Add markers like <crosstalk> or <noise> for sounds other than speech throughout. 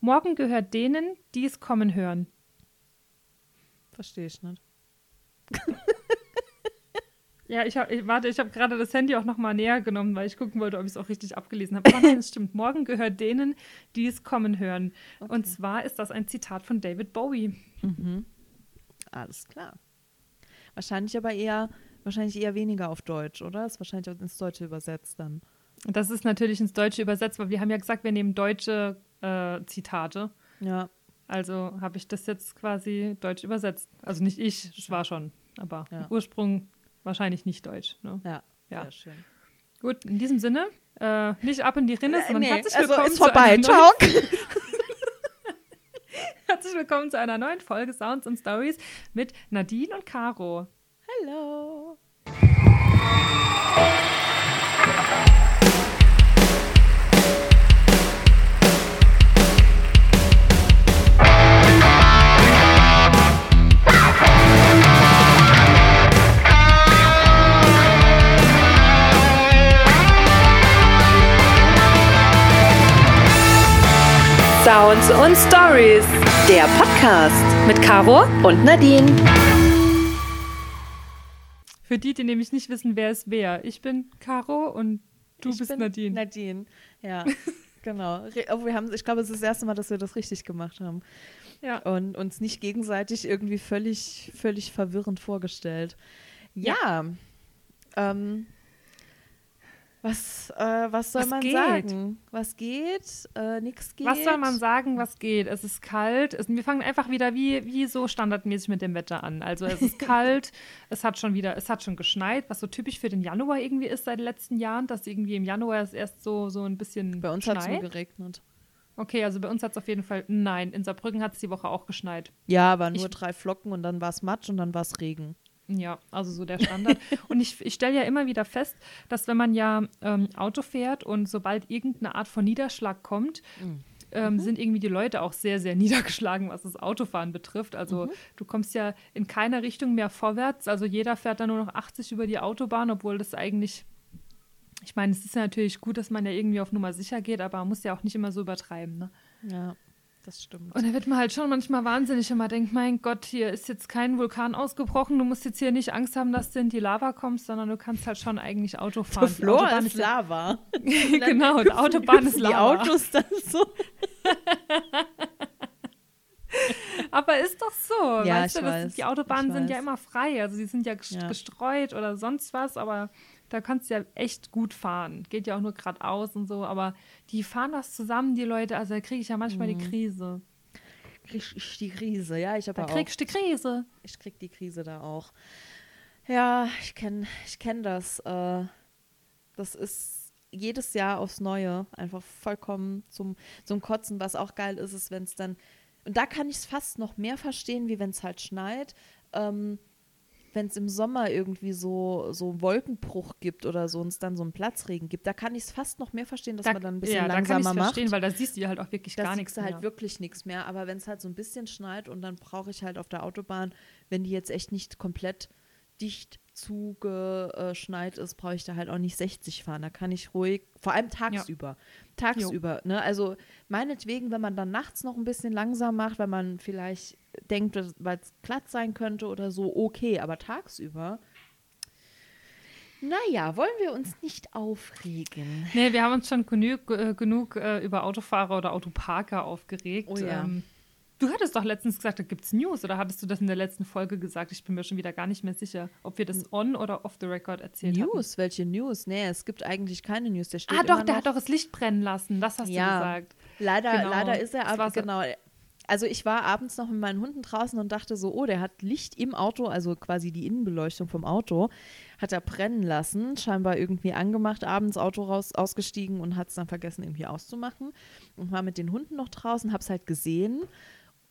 Morgen gehört denen, die es kommen hören. Verstehe ich nicht. <laughs> Ja, ich habe, warte, ich habe gerade das Handy auch noch mal näher genommen, weil ich gucken wollte, ob ich es auch richtig abgelesen habe. Aber nein, es stimmt. Morgen gehört denen, die es kommen hören. Okay. Und zwar ist das ein Zitat von David Bowie. Mhm. Alles klar. Wahrscheinlich aber eher, wahrscheinlich eher weniger auf Deutsch, oder? Ist wahrscheinlich auch ins Deutsche übersetzt dann. Das ist natürlich ins Deutsche übersetzt, weil wir haben ja gesagt, wir nehmen deutsche äh, Zitate. Ja. Also habe ich das jetzt quasi deutsch übersetzt. Also nicht ich, es war schon, aber ja. Ursprung wahrscheinlich nicht deutsch. Ne? Ja, ja, sehr schön. Gut, in diesem Sinne, äh, nicht ab in die Rinne, sondern nee, herzlich also willkommen. ist vorbei, ciao. <laughs> herzlich willkommen zu einer neuen Folge Sounds und Stories mit Nadine und Caro. Hallo. Sounds und Stories. Der Podcast mit Caro und Nadine. Für die, die nämlich nicht wissen, wer es wer. Ich bin Caro und du ich bist bin Nadine. Nadine, ja. <laughs> genau. Oh, wir haben, ich glaube, es ist das erste Mal, dass wir das richtig gemacht haben. Ja. Und uns nicht gegenseitig irgendwie völlig, völlig verwirrend vorgestellt. Ja. ja. Ähm, was, äh, was soll was man geht? sagen? Was geht? Äh, nix geht. Was soll man sagen, was geht? Es ist kalt. Es, wir fangen einfach wieder wie, wie so standardmäßig mit dem Wetter an. Also es ist <laughs> kalt, es hat schon wieder, es hat schon geschneit, was so typisch für den Januar irgendwie ist seit den letzten Jahren, dass irgendwie im Januar es erst so, so ein bisschen Bei uns hat es nur geregnet. Okay, also bei uns hat es auf jeden Fall, nein, in Saarbrücken hat es die Woche auch geschneit. Ja, aber nur ich, drei Flocken und dann war es Matsch und dann war es Regen. Ja, also so der Standard. <laughs> und ich, ich stelle ja immer wieder fest, dass wenn man ja ähm, Auto fährt und sobald irgendeine Art von Niederschlag kommt, mhm. Ähm, mhm. sind irgendwie die Leute auch sehr, sehr <laughs> niedergeschlagen, was das Autofahren betrifft. Also mhm. du kommst ja in keiner Richtung mehr vorwärts. Also jeder fährt dann nur noch 80 über die Autobahn, obwohl das eigentlich, ich meine, es ist ja natürlich gut, dass man ja irgendwie auf Nummer sicher geht, aber man muss ja auch nicht immer so übertreiben. Ne? Ja das stimmt. Und da wird man halt schon manchmal wahnsinnig, wenn man denkt, mein Gott, hier ist jetzt kein Vulkan ausgebrochen, du musst jetzt hier nicht Angst haben, dass du in die Lava kommst, sondern du kannst halt schon eigentlich Auto fahren. Der Flor ist, ist Lava. <laughs> genau, die Autobahn ist Lava. Die Autos dann so. <laughs> Aber ist doch so, ja, weißt du, weiß, die Autobahnen sind ja immer frei, also sie sind ja gestreut ja. oder sonst was, aber da kannst du ja echt gut fahren. Geht ja auch nur geradeaus und so, aber die fahren das zusammen, die Leute. Also da kriege ich ja manchmal mhm. die Krise. Krieg ich die Krise, ja, ich habe Da kriegst du die Krise. Ich krieg die Krise da auch. Ja, ich kenne ich kenn das. Äh, das ist jedes Jahr aufs Neue einfach vollkommen zum, zum Kotzen. Was auch geil ist, ist, wenn es dann. Und da kann ich es fast noch mehr verstehen, wie wenn es halt schneit. Ähm, wenn es im Sommer irgendwie so, so Wolkenbruch gibt oder so und es dann so einen Platzregen gibt, da kann ich es fast noch mehr verstehen, dass da, man dann ein bisschen ja, langsamer da kann macht. verstehen, weil da siehst du halt auch wirklich da gar nichts mehr. halt wirklich nichts mehr. Aber wenn es halt so ein bisschen schneit und dann brauche ich halt auf der Autobahn, wenn die jetzt echt nicht komplett dicht zugeschneit ist, brauche ich da halt auch nicht 60 fahren. Da kann ich ruhig, vor allem tagsüber. Ja. Tagsüber, ne? Also meinetwegen, wenn man dann nachts noch ein bisschen langsam macht, weil man vielleicht denkt, weil es glatt sein könnte oder so, okay, aber tagsüber. Naja, wollen wir uns nicht aufregen? Nee, wir haben uns schon genug, äh, genug äh, über Autofahrer oder Autoparker aufgeregt. Oh ja. Ähm, Du hattest doch letztens gesagt, da gibt es News oder hattest du das in der letzten Folge gesagt? Ich bin mir schon wieder gar nicht mehr sicher, ob wir das on oder off the record erzählt haben. News? Hatten. Welche News? Nee, es gibt eigentlich keine News. Der steht ah, doch, der hat doch das Licht brennen lassen. Das hast ja, du gesagt. Leider, genau. leider ist er aber, genau. Also ich war abends noch mit meinen Hunden draußen und dachte so, oh, der hat Licht im Auto, also quasi die Innenbeleuchtung vom Auto, hat er brennen lassen, scheinbar irgendwie angemacht, abends Auto raus, ausgestiegen und hat es dann vergessen irgendwie auszumachen und war mit den Hunden noch draußen, hab's halt gesehen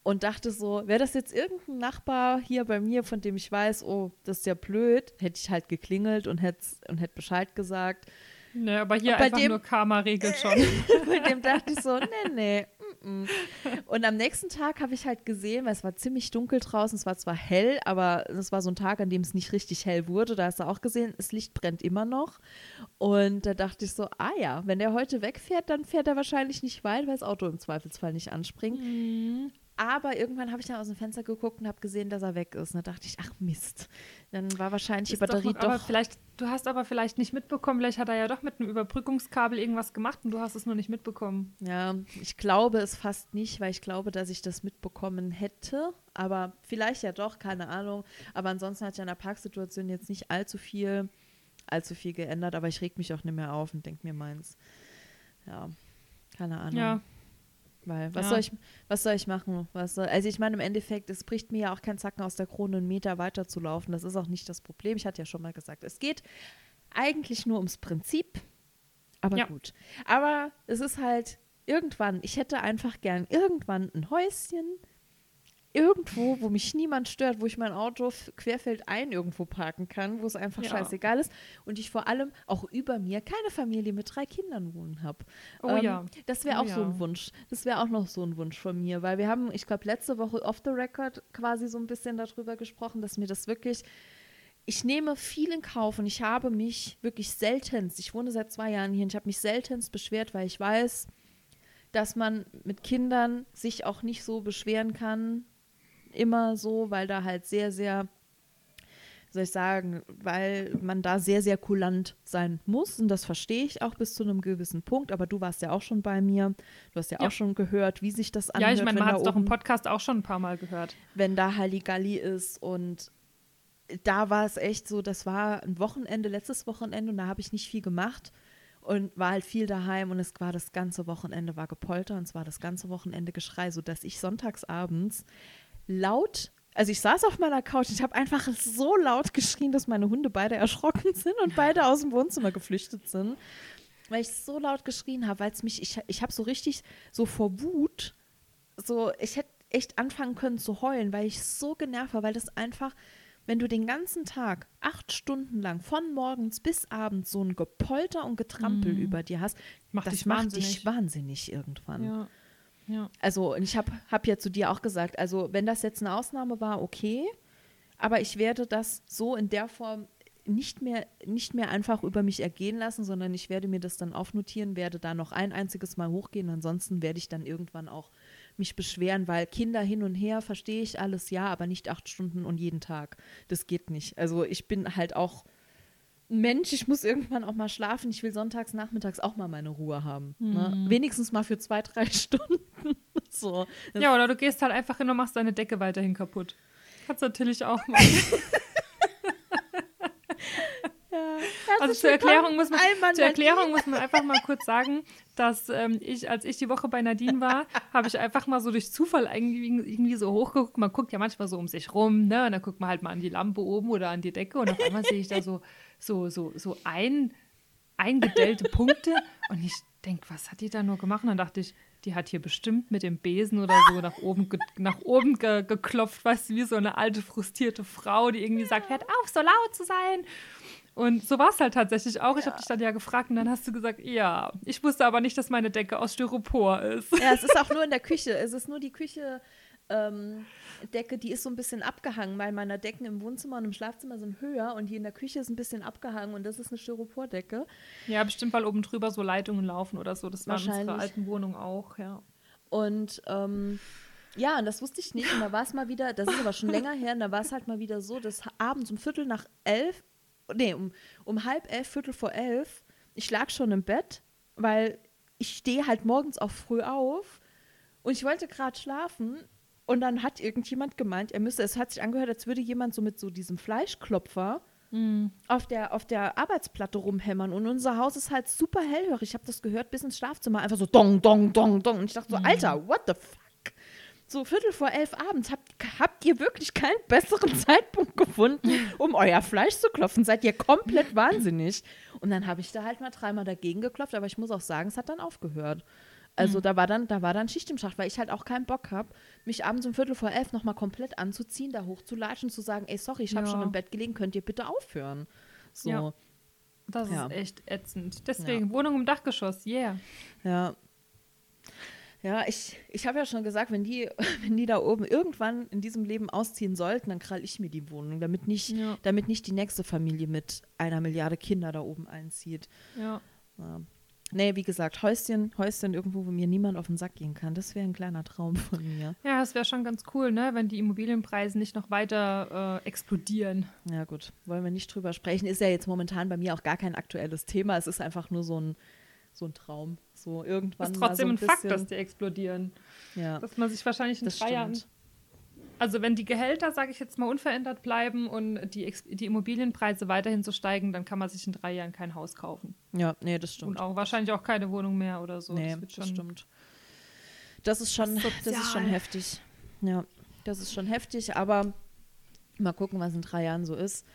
und dachte so, wäre das jetzt irgendein Nachbar hier bei mir, von dem ich weiß, oh, das ist ja blöd, hätte ich halt geklingelt und hätte und hätte Bescheid gesagt. Ne, aber hier einfach dem, nur Karma regelt <laughs> schon. bei dem dachte ich so, nee, nee, mm. und am nächsten Tag habe ich halt gesehen, weil es war ziemlich dunkel draußen, es war zwar hell, aber es war so ein Tag, an dem es nicht richtig hell wurde. Da hast du auch gesehen, das Licht brennt immer noch. Und da dachte ich so, ah ja, wenn der heute wegfährt, dann fährt er wahrscheinlich nicht weit, weil das Auto im Zweifelsfall nicht anspringt. Mhm. Aber irgendwann habe ich dann aus dem Fenster geguckt und habe gesehen, dass er weg ist. Und da dachte ich, ach Mist. Dann war wahrscheinlich die Ist Batterie noch- doch. Aber vielleicht, du hast aber vielleicht nicht mitbekommen, vielleicht hat er ja doch mit einem Überbrückungskabel irgendwas gemacht und du hast es nur nicht mitbekommen. Ja, ich glaube es fast nicht, weil ich glaube, dass ich das mitbekommen hätte. Aber vielleicht ja doch, keine Ahnung. Aber ansonsten hat ja in der Parksituation jetzt nicht allzu viel, allzu viel geändert. Aber ich reg mich auch nicht mehr auf und denke mir meins. Ja, keine Ahnung. Ja, Weil was Ja. soll ich, was soll ich machen? Was soll, also ich meine, im Endeffekt, es bricht mir ja auch kein Zacken aus der Krone, einen Meter weiter zu laufen. Das ist auch nicht das Problem. Ich hatte ja schon mal gesagt, es geht eigentlich nur ums Prinzip. Aber Ja. gut. Aber es ist halt irgendwann, ich hätte einfach gern irgendwann ein Häuschen, irgendwo, wo mich niemand stört, wo ich mein Auto querfeldein irgendwo parken kann, wo es einfach Ja. scheißegal ist und ich vor allem auch über mir keine Familie mit drei Kindern wohnen habe. Oh ja. Das wäre Oh auch so ein. Wunsch. Das wäre auch noch so ein Wunsch von mir, weil wir haben, ich glaube, letzte Woche off the record quasi so ein bisschen darüber gesprochen, dass mir das wirklich ich nehme viel in Kauf und ich habe mich wirklich seltenst, ich wohne seit zwei Jahren hier und ich habe mich seltenst beschwert, weil ich weiß, dass man mit Kindern sich auch nicht so beschweren kann, immer so, weil da halt sehr, sehr, wie soll ich sagen, weil man da sehr, sehr kulant sein muss. Und das verstehe ich auch bis zu einem gewissen Punkt, aber du warst ja auch schon bei mir, du hast ja, Ja. auch schon gehört, wie sich das ja anhört, ich meine, man hat es doch im Podcast auch schon ein paar Mal gehört. wenn da Halligalli ist. Und da war es echt so, das war ein Wochenende, letztes Wochenende. Und da habe ich nicht viel gemacht und war halt viel daheim. Und es war das ganze Wochenende war Gepolter und es war das ganze Wochenende Geschrei, sodass ich sonntagsabends laut, also ich saß auf meiner Couch, ich habe einfach so laut geschrien, dass meine Hunde beide erschrocken sind und beide aus dem Wohnzimmer geflüchtet sind, weil ich so laut geschrien habe, weil es mich, ich, ich habe so richtig so vor Wut so, ich hätte echt anfangen können zu heulen, weil ich so genervt war, weil das einfach, wenn du den ganzen Tag acht Stunden lang von morgens bis abends so ein Gepolter und Getrampel über dir hast, Macht das dich macht wahnsinnig. dich wahnsinnig irgendwann. Ja. Ja. Also, ich habe hab ja zu dir auch gesagt, also wenn das jetzt eine Ausnahme war, okay, aber ich werde das so in der Form nicht mehr, nicht mehr einfach über mich ergehen lassen, sondern ich werde mir das dann aufnotieren, werde da noch ein einziges Mal hochgehen, ansonsten werde ich dann irgendwann auch mich beschweren, weil Kinder hin und her verstehe ich alles, ja, aber nicht acht Stunden und jeden Tag. Das geht nicht. Also ich bin halt auch Mensch, ich muss irgendwann auch mal schlafen. Ich will sonntags, nachmittags auch mal meine Ruhe haben. Ne? Wenigstens mal für zwei, drei <laughs> Stunden. so. Ja, oder du gehst halt einfach hin und machst deine Decke weiterhin kaputt. Kannst natürlich auch machen. <laughs> Also zur Erklärung, muss man, zur Erklärung muss man einfach mal kurz sagen, dass ähm, ich, als ich die Woche bei Nadine war, habe ich einfach mal so durch Zufall irgendwie, irgendwie so hochgeguckt. Man guckt ja manchmal so um sich rum, ne? Und dann guckt man halt mal an die Lampe oben oder an die Decke und auf einmal sehe ich da so, so, so, so ein, eingedellte Punkte und ich denke, was hat die da nur gemacht? Und dann dachte ich, die hat hier bestimmt mit dem Besen oder so nach oben, nach oben ge geklopft, weißt du, wie so eine alte, frustrierte Frau, die irgendwie sagt, hört auf, so laut zu sein. Und so war es halt tatsächlich auch. Ich habe dich dann ja gefragt und dann hast du gesagt, ja. Ich wusste aber nicht, dass meine Decke aus Styropor ist. Ja, es ist auch nur in der Küche. Es ist nur die Küche. Ähm, Decke, die ist so ein bisschen abgehangen, weil meine Decken im Wohnzimmer und im Schlafzimmer sind höher und die in der Küche ist ein bisschen abgehangen und das ist eine Styropordecke. Ja, bestimmt, weil oben drüber so Leitungen laufen oder so. Das war in unserer alten Wohnung auch, ja. Und ähm, ja, und das wusste ich nicht. Und da war es mal wieder, das ist aber schon länger her, und da war es halt mal wieder so, dass abends um Viertel nach elf, nee, um, um halb elf, Viertel vor elf, ich lag schon im Bett, weil ich stehe halt morgens auch früh auf und ich wollte gerade schlafen. Und dann hat irgendjemand gemeint, er müsse, es hat sich angehört, als würde jemand so mit so diesem Fleischklopfer auf, der, auf der Arbeitsplatte rumhämmern. Und unser Haus ist halt super hellhörig. Ich habe das gehört bis ins Schlafzimmer. Einfach so dong, dong, dong, dong. Und ich dachte so, Alter, what the fuck? So Viertel vor elf abends. Habt, habt ihr wirklich keinen besseren <laughs> Zeitpunkt gefunden, um euer Fleisch zu klopfen? Seid ihr komplett wahnsinnig? Und dann habe ich da halt mal dreimal dagegen geklopft. Aber ich muss auch sagen, es hat dann aufgehört. Also da war dann, da war dann Schicht im Schacht, weil ich halt auch keinen Bock habe, mich abends um Viertel vor elf nochmal komplett anzuziehen, da hochzulatschen, zu sagen, ey, sorry, ich habe Ja. schon im Bett gelegen, könnt ihr bitte aufhören? So, Ja. ja. Das Ja. ist echt ätzend. Deswegen Wohnung im Dachgeschoss, yeah. ja. Ja, ich, ich habe ja schon gesagt, wenn die, <laughs> wenn die da oben irgendwann in diesem Leben ausziehen sollten, dann krall ich mir die Wohnung, damit nicht, Ja. damit nicht die nächste Familie mit einer Milliarde Kinder da oben einzieht. Ja. Ja. Nee, wie gesagt, Häuschen, Häuschen irgendwo, wo mir niemand auf den Sack gehen kann. Das wäre ein kleiner Traum von mir. Ja, das wäre schon ganz cool, ne, wenn die Immobilienpreise nicht noch weiter äh, explodieren. Ja, gut, wollen wir nicht drüber sprechen. Ist ja jetzt momentan bei mir auch gar kein aktuelles Thema. Es ist einfach nur so ein, so ein Traum. So irgendwann. Ist trotzdem so ein ein Fakt, dass die explodieren. Ja, Dass man sich wahrscheinlich in das drei Jahren. Also wenn die Gehälter, sage ich jetzt mal, unverändert bleiben und die, Ex die Immobilienpreise weiterhin so steigen, dann kann man sich in drei Jahren kein Haus kaufen. Ja, nee, das Und stimmt. auch wahrscheinlich auch keine Wohnung mehr oder so. nee, das das stimmt. Das ist schon, Das das ist schon heftig. Ja, das ist schon heftig, aber mal gucken, was in drei Jahren so ist.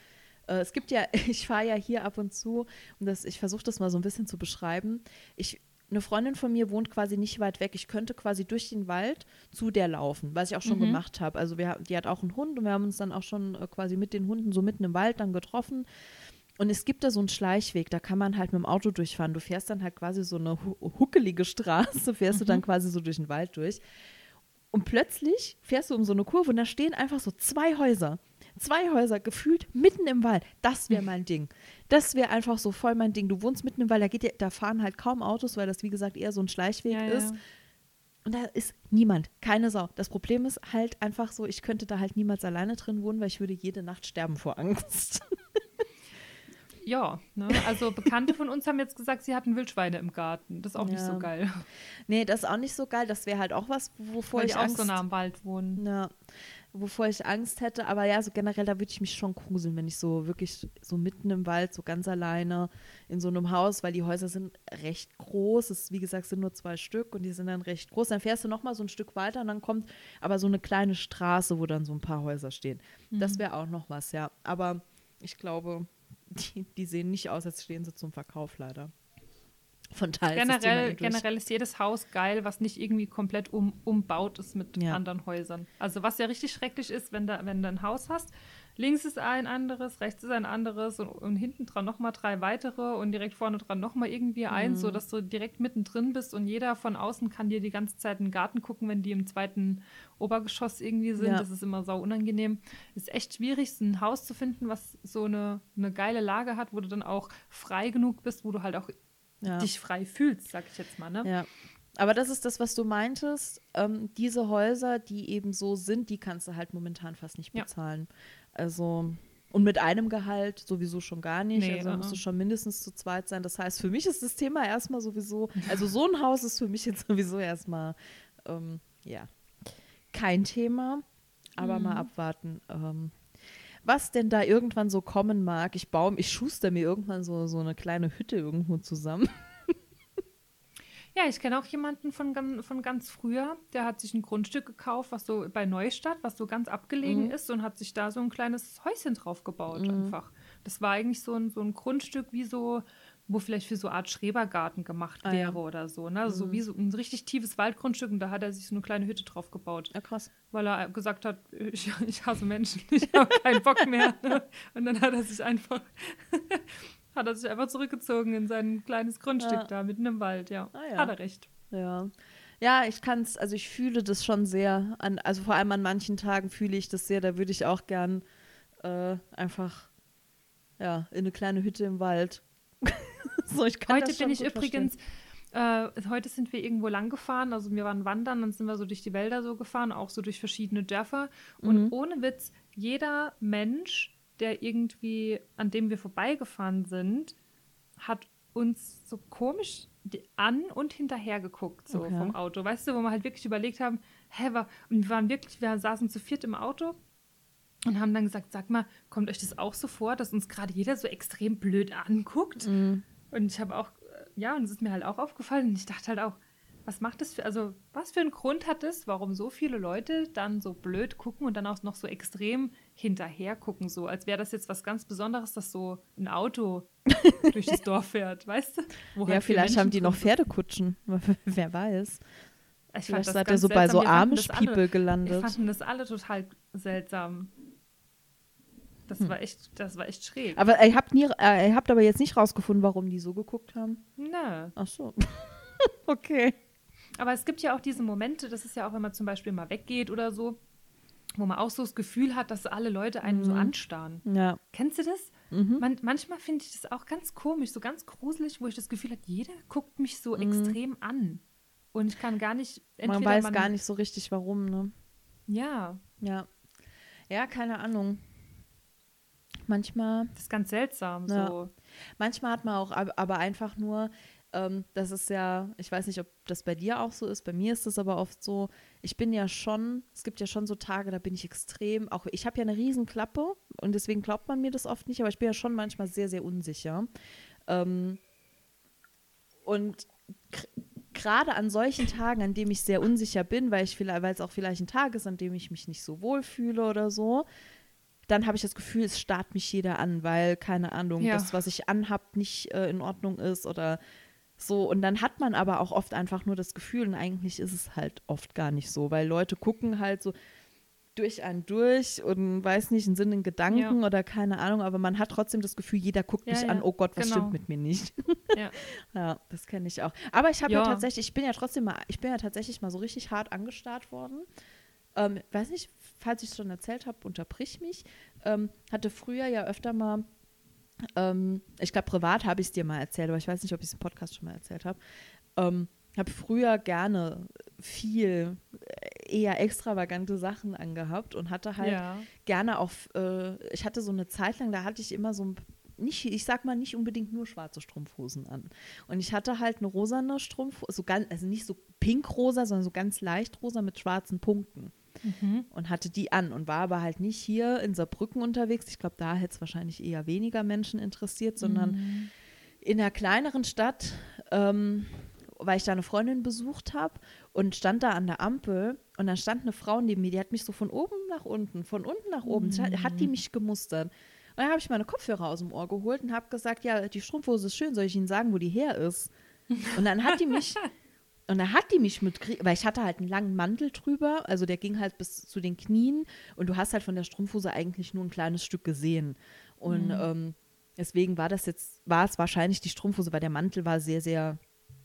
Äh, es gibt ja, <laughs> ich fahre ja hier ab und zu und das, ich versuche das mal so ein bisschen zu beschreiben. Ich, eine Freundin von mir wohnt quasi nicht weit weg. Ich könnte quasi durch den Wald zu der laufen, was ich auch schon Mhm. gemacht habe. Also wir, die hat auch einen Hund und wir haben uns dann auch schon äh, quasi mit den Hunden so mitten im Wald dann getroffen. Und es gibt da so einen Schleichweg, da kann man halt mit dem Auto durchfahren. Du fährst dann halt quasi so eine hu huckelige Straße, <laughs> fährst du dann quasi so durch den Wald durch. Und plötzlich fährst du um so eine Kurve und da stehen einfach so zwei Häuser. Zwei Häuser gefühlt mitten im Wald. Das wäre mein Ding. Das wäre einfach so voll mein Ding. Du wohnst mitten im Wald, da, geht, ja- da fahren halt kaum Autos, weil das wie gesagt eher so ein Schleichweg Ja, ist. ja. Und da ist niemand, keine Sau. Das Problem ist halt einfach so, ich könnte da halt niemals alleine drin wohnen, weil ich würde jede Nacht sterben vor Angst. <laughs> Ja, ne? also Bekannte von uns haben jetzt gesagt, sie hatten Wildschweine im Garten. Das ist auch nicht Ja. so geil, nee, das ist auch nicht so geil. Das wäre halt auch was, wovor weil ich die auch Angst so nah am Wald wohnen. Ja, wovor ich Angst hätte. Aber ja, so generell, da würde ich mich schon gruseln, wenn ich so wirklich so mitten im Wald, so ganz alleine in so einem Haus, weil die Häuser sind recht groß. Es, wie gesagt, sind nur zwei Stück und die sind dann recht groß. Dann fährst du noch mal so ein Stück weiter und dann kommt aber so eine kleine Straße, wo dann so ein paar Häuser stehen. Das wäre auch noch was, ja. Aber ich glaube, <laughs> die, die sehen nicht aus, als stehen sie zum Verkauf, leider. Von Thema Generell, generell ist jedes Haus geil, was nicht irgendwie komplett um, umbaut ist mit Ja. anderen Häusern. Also was ja richtig schrecklich ist, wenn, da, wenn du ein Haus hast, links ist ein anderes, rechts ist ein anderes und, und hinten dran nochmal drei weitere und direkt vorne dran nochmal irgendwie eins, Mhm. so dass du direkt mittendrin bist und jeder von außen kann dir die ganze Zeit in den Garten gucken, wenn die im zweiten Obergeschoss irgendwie sind. Ja. Das ist immer sau unangenehm. Ist echt schwierig, so ein Haus zu finden, was so eine, eine geile Lage hat, wo du dann auch frei genug bist, wo du halt auch Ja. dich frei fühlst, sag ich jetzt mal, ne? Ja. Aber das ist das, was du meintest. Ähm, diese Häuser, die eben so sind, die kannst du halt momentan fast nicht Ja. bezahlen. Also, und mit einem Gehalt sowieso schon gar nicht. Nee, also da musst du schon mindestens zu zweit sein. Das heißt, für mich ist das Thema erstmal sowieso, also so ein Haus ist für mich jetzt <laughs> sowieso erstmal, ähm, ja, kein Thema. Aber Mhm. mal abwarten. Ähm, was denn da irgendwann so kommen mag. Ich baue, ich schuster mir irgendwann so, so eine kleine Hütte irgendwo zusammen. <laughs> Ja, ich kenne auch jemanden von, von ganz früher, der hat sich ein Grundstück gekauft, was so bei Neustadt, was so ganz abgelegen Mhm. ist und hat sich da so ein kleines Häuschen drauf gebaut einfach. Das war eigentlich so ein, so ein Grundstück wie so, wo vielleicht für so eine Art Schrebergarten gemacht Ah, wäre ja. oder so. Ne? Also so wie so ein richtig tiefes Waldgrundstück und da hat er sich so eine kleine Hütte drauf gebaut. Ja, krass. weil er gesagt hat, <laughs> ich, ich hasse Menschen, <laughs> ich habe keinen Bock mehr. Und dann hat er sich einfach, <laughs> hat er sich einfach zurückgezogen in sein kleines Grundstück Ja. da mitten im Wald, ja. Ah, ja. Hat er recht. Ja. Ja, ich kann es, also ich fühle das schon sehr, an, also vor allem an manchen Tagen fühle ich das sehr, da würde ich auch gern äh, einfach, ja, in eine kleine Hütte im Wald. <laughs> so, ich kann Heute das bin ich übrigens, äh, heute sind wir irgendwo lang gefahren, also wir waren wandern, dann sind wir so durch die Wälder so gefahren, auch so durch verschiedene Dörfer. Und Mhm. ohne Witz, jeder Mensch, der irgendwie, an dem wir vorbeigefahren sind, hat uns so komisch an und hinterher geguckt, so Okay. vom Auto. Weißt du, wo wir halt wirklich überlegt haben, hä, wa- und wir waren wirklich, wir saßen zu viert im Auto und haben dann gesagt, sag mal, kommt euch das auch so vor, dass uns gerade jeder so extrem blöd anguckt? Mhm. Und ich habe auch, äh, ja, und es ist mir halt auch aufgefallen. Und ich dachte halt auch, was macht das für, also was für einen Grund hat es, warum so viele Leute dann so blöd gucken und dann auch noch so extrem hinterher gucken, so als wäre das jetzt was ganz Besonderes, dass so ein Auto <laughs> durch das Dorf fährt, weißt du? Wo Ja, halt vielleicht haben die noch Pferdekutschen. <laughs> Wer weiß. Ich Vielleicht das seid ihr so bei so Amish-People Wir gelandet. fanden das alle total seltsam. Das war echt, das war echt schräg. Aber ihr habt, nie, äh, ihr habt aber jetzt nicht rausgefunden, warum die so geguckt haben. Nö. Ach so. <laughs> okay. Aber es gibt ja auch diese Momente, das ist ja auch, wenn man zum Beispiel mal weggeht oder so, wo man auch so das Gefühl hat, dass alle Leute einen so anstarren. Ja. Kennst du das? Man, manchmal finde ich das auch ganz komisch, so ganz gruselig, wo ich das Gefühl habe, jeder guckt mich so extrem an. Und ich kann gar nicht. Man weiß gar nicht so richtig, warum, ne? Ja, Ja. Ja, keine Ahnung. Manchmal, das ist ganz seltsam. Ja. So. manchmal hat man auch ab- aber einfach nur, ähm, das ist ja, ich weiß nicht, ob das bei dir auch so ist, bei mir ist es aber oft so, ich bin ja schon, es gibt ja schon so Tage, da bin ich extrem, auch ich habe ja eine Riesenklappe und deswegen glaubt man mir das oft nicht, aber ich bin ja schon manchmal sehr, sehr unsicher. Ähm, und gerade an solchen Tagen, an denen ich sehr unsicher bin, weil ich vielleicht, weil es auch vielleicht ein Tag ist, an dem ich mich nicht so wohl fühle oder so, dann habe ich das Gefühl, es starrt mich jeder an, weil, keine Ahnung, Ja. das, was ich anhab, nicht äh, in Ordnung ist oder so. Und dann hat man aber auch oft einfach nur das Gefühl, und eigentlich ist es halt oft gar nicht so, weil Leute gucken halt so durch einen durch und weiß nicht, einen Sinn in Gedanken Ja. oder keine Ahnung, aber man hat trotzdem das Gefühl, jeder guckt Ja, mich an, oh Gott, was genau. stimmt mit mir nicht. Ja. <laughs> Das kenne ich auch. Aber ich habe ja. Ja. tatsächlich, ich bin ja trotzdem mal, ich bin ja tatsächlich mal so richtig hart angestarrt worden. Ähm, weiß nicht, falls ich es schon erzählt habe, unterbrich mich. Ähm, hatte früher ja öfter mal, ähm, ich glaube, privat habe ich es dir mal erzählt, aber ich weiß nicht, ob ich es im Podcast schon mal erzählt habe. Ähm, habe früher gerne viel äh, eher extravagante Sachen angehabt und hatte halt ja. gerne auf, äh, ich hatte so eine Zeit lang, da hatte ich immer so ein, nicht, ich sag mal nicht unbedingt nur schwarze Strumpfhosen an. Und ich hatte halt eine rosane Strumpfhose, so ganz, also nicht so pinkrosa, sondern so ganz leicht rosa mit schwarzen Punkten. Mhm. Und hatte die an und war aber halt nicht hier in Saarbrücken unterwegs. Ich glaube, da hätte es wahrscheinlich eher weniger Menschen interessiert, sondern Mhm. in einer kleineren Stadt, ähm, weil ich da eine Freundin besucht habe und stand da an der Ampel und dann stand eine Frau neben mir, die hat mich so von oben nach unten, von unten nach oben, Mhm. hat die mich gemustert. Und dann habe ich meine Kopfhörer aus dem Ohr geholt und habe gesagt, ja, die Strumpfhose ist schön, soll ich Ihnen sagen, wo die her ist? Und dann hat die mich, <laughs> und dann hat die mich mit, Grie- weil ich hatte halt einen langen Mantel drüber, also der ging halt bis zu den Knien und du hast halt von der Strumpfhose eigentlich nur ein kleines Stück gesehen. Und ähm, deswegen war das jetzt, war es wahrscheinlich die Strumpfhose, weil der Mantel war sehr, sehr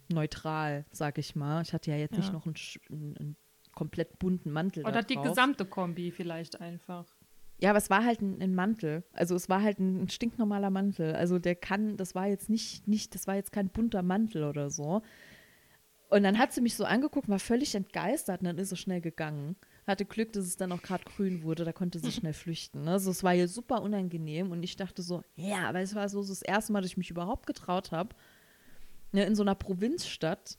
neutral, sag ich mal. Ich hatte ja jetzt nicht Ja. noch einen, einen, komplett bunten Mantel. da Oder die gesamte Kombi vielleicht einfach. Ja, aber es war halt ein, ein Mantel. Also es war halt ein, ein stinknormaler Mantel. Also der kann, das war jetzt nicht, nicht, das war jetzt kein bunter Mantel oder so. Und dann hat sie mich so angeguckt, war völlig entgeistert und dann ist sie schnell gegangen. Hatte Glück, dass es dann auch gerade grün wurde, da konnte sie <laughs> schnell flüchten. Ne? Also es war ihr super unangenehm und ich dachte so, ja, aber es war so das erste Mal, dass ich mich überhaupt getraut habe, ne, in so einer Provinzstadt,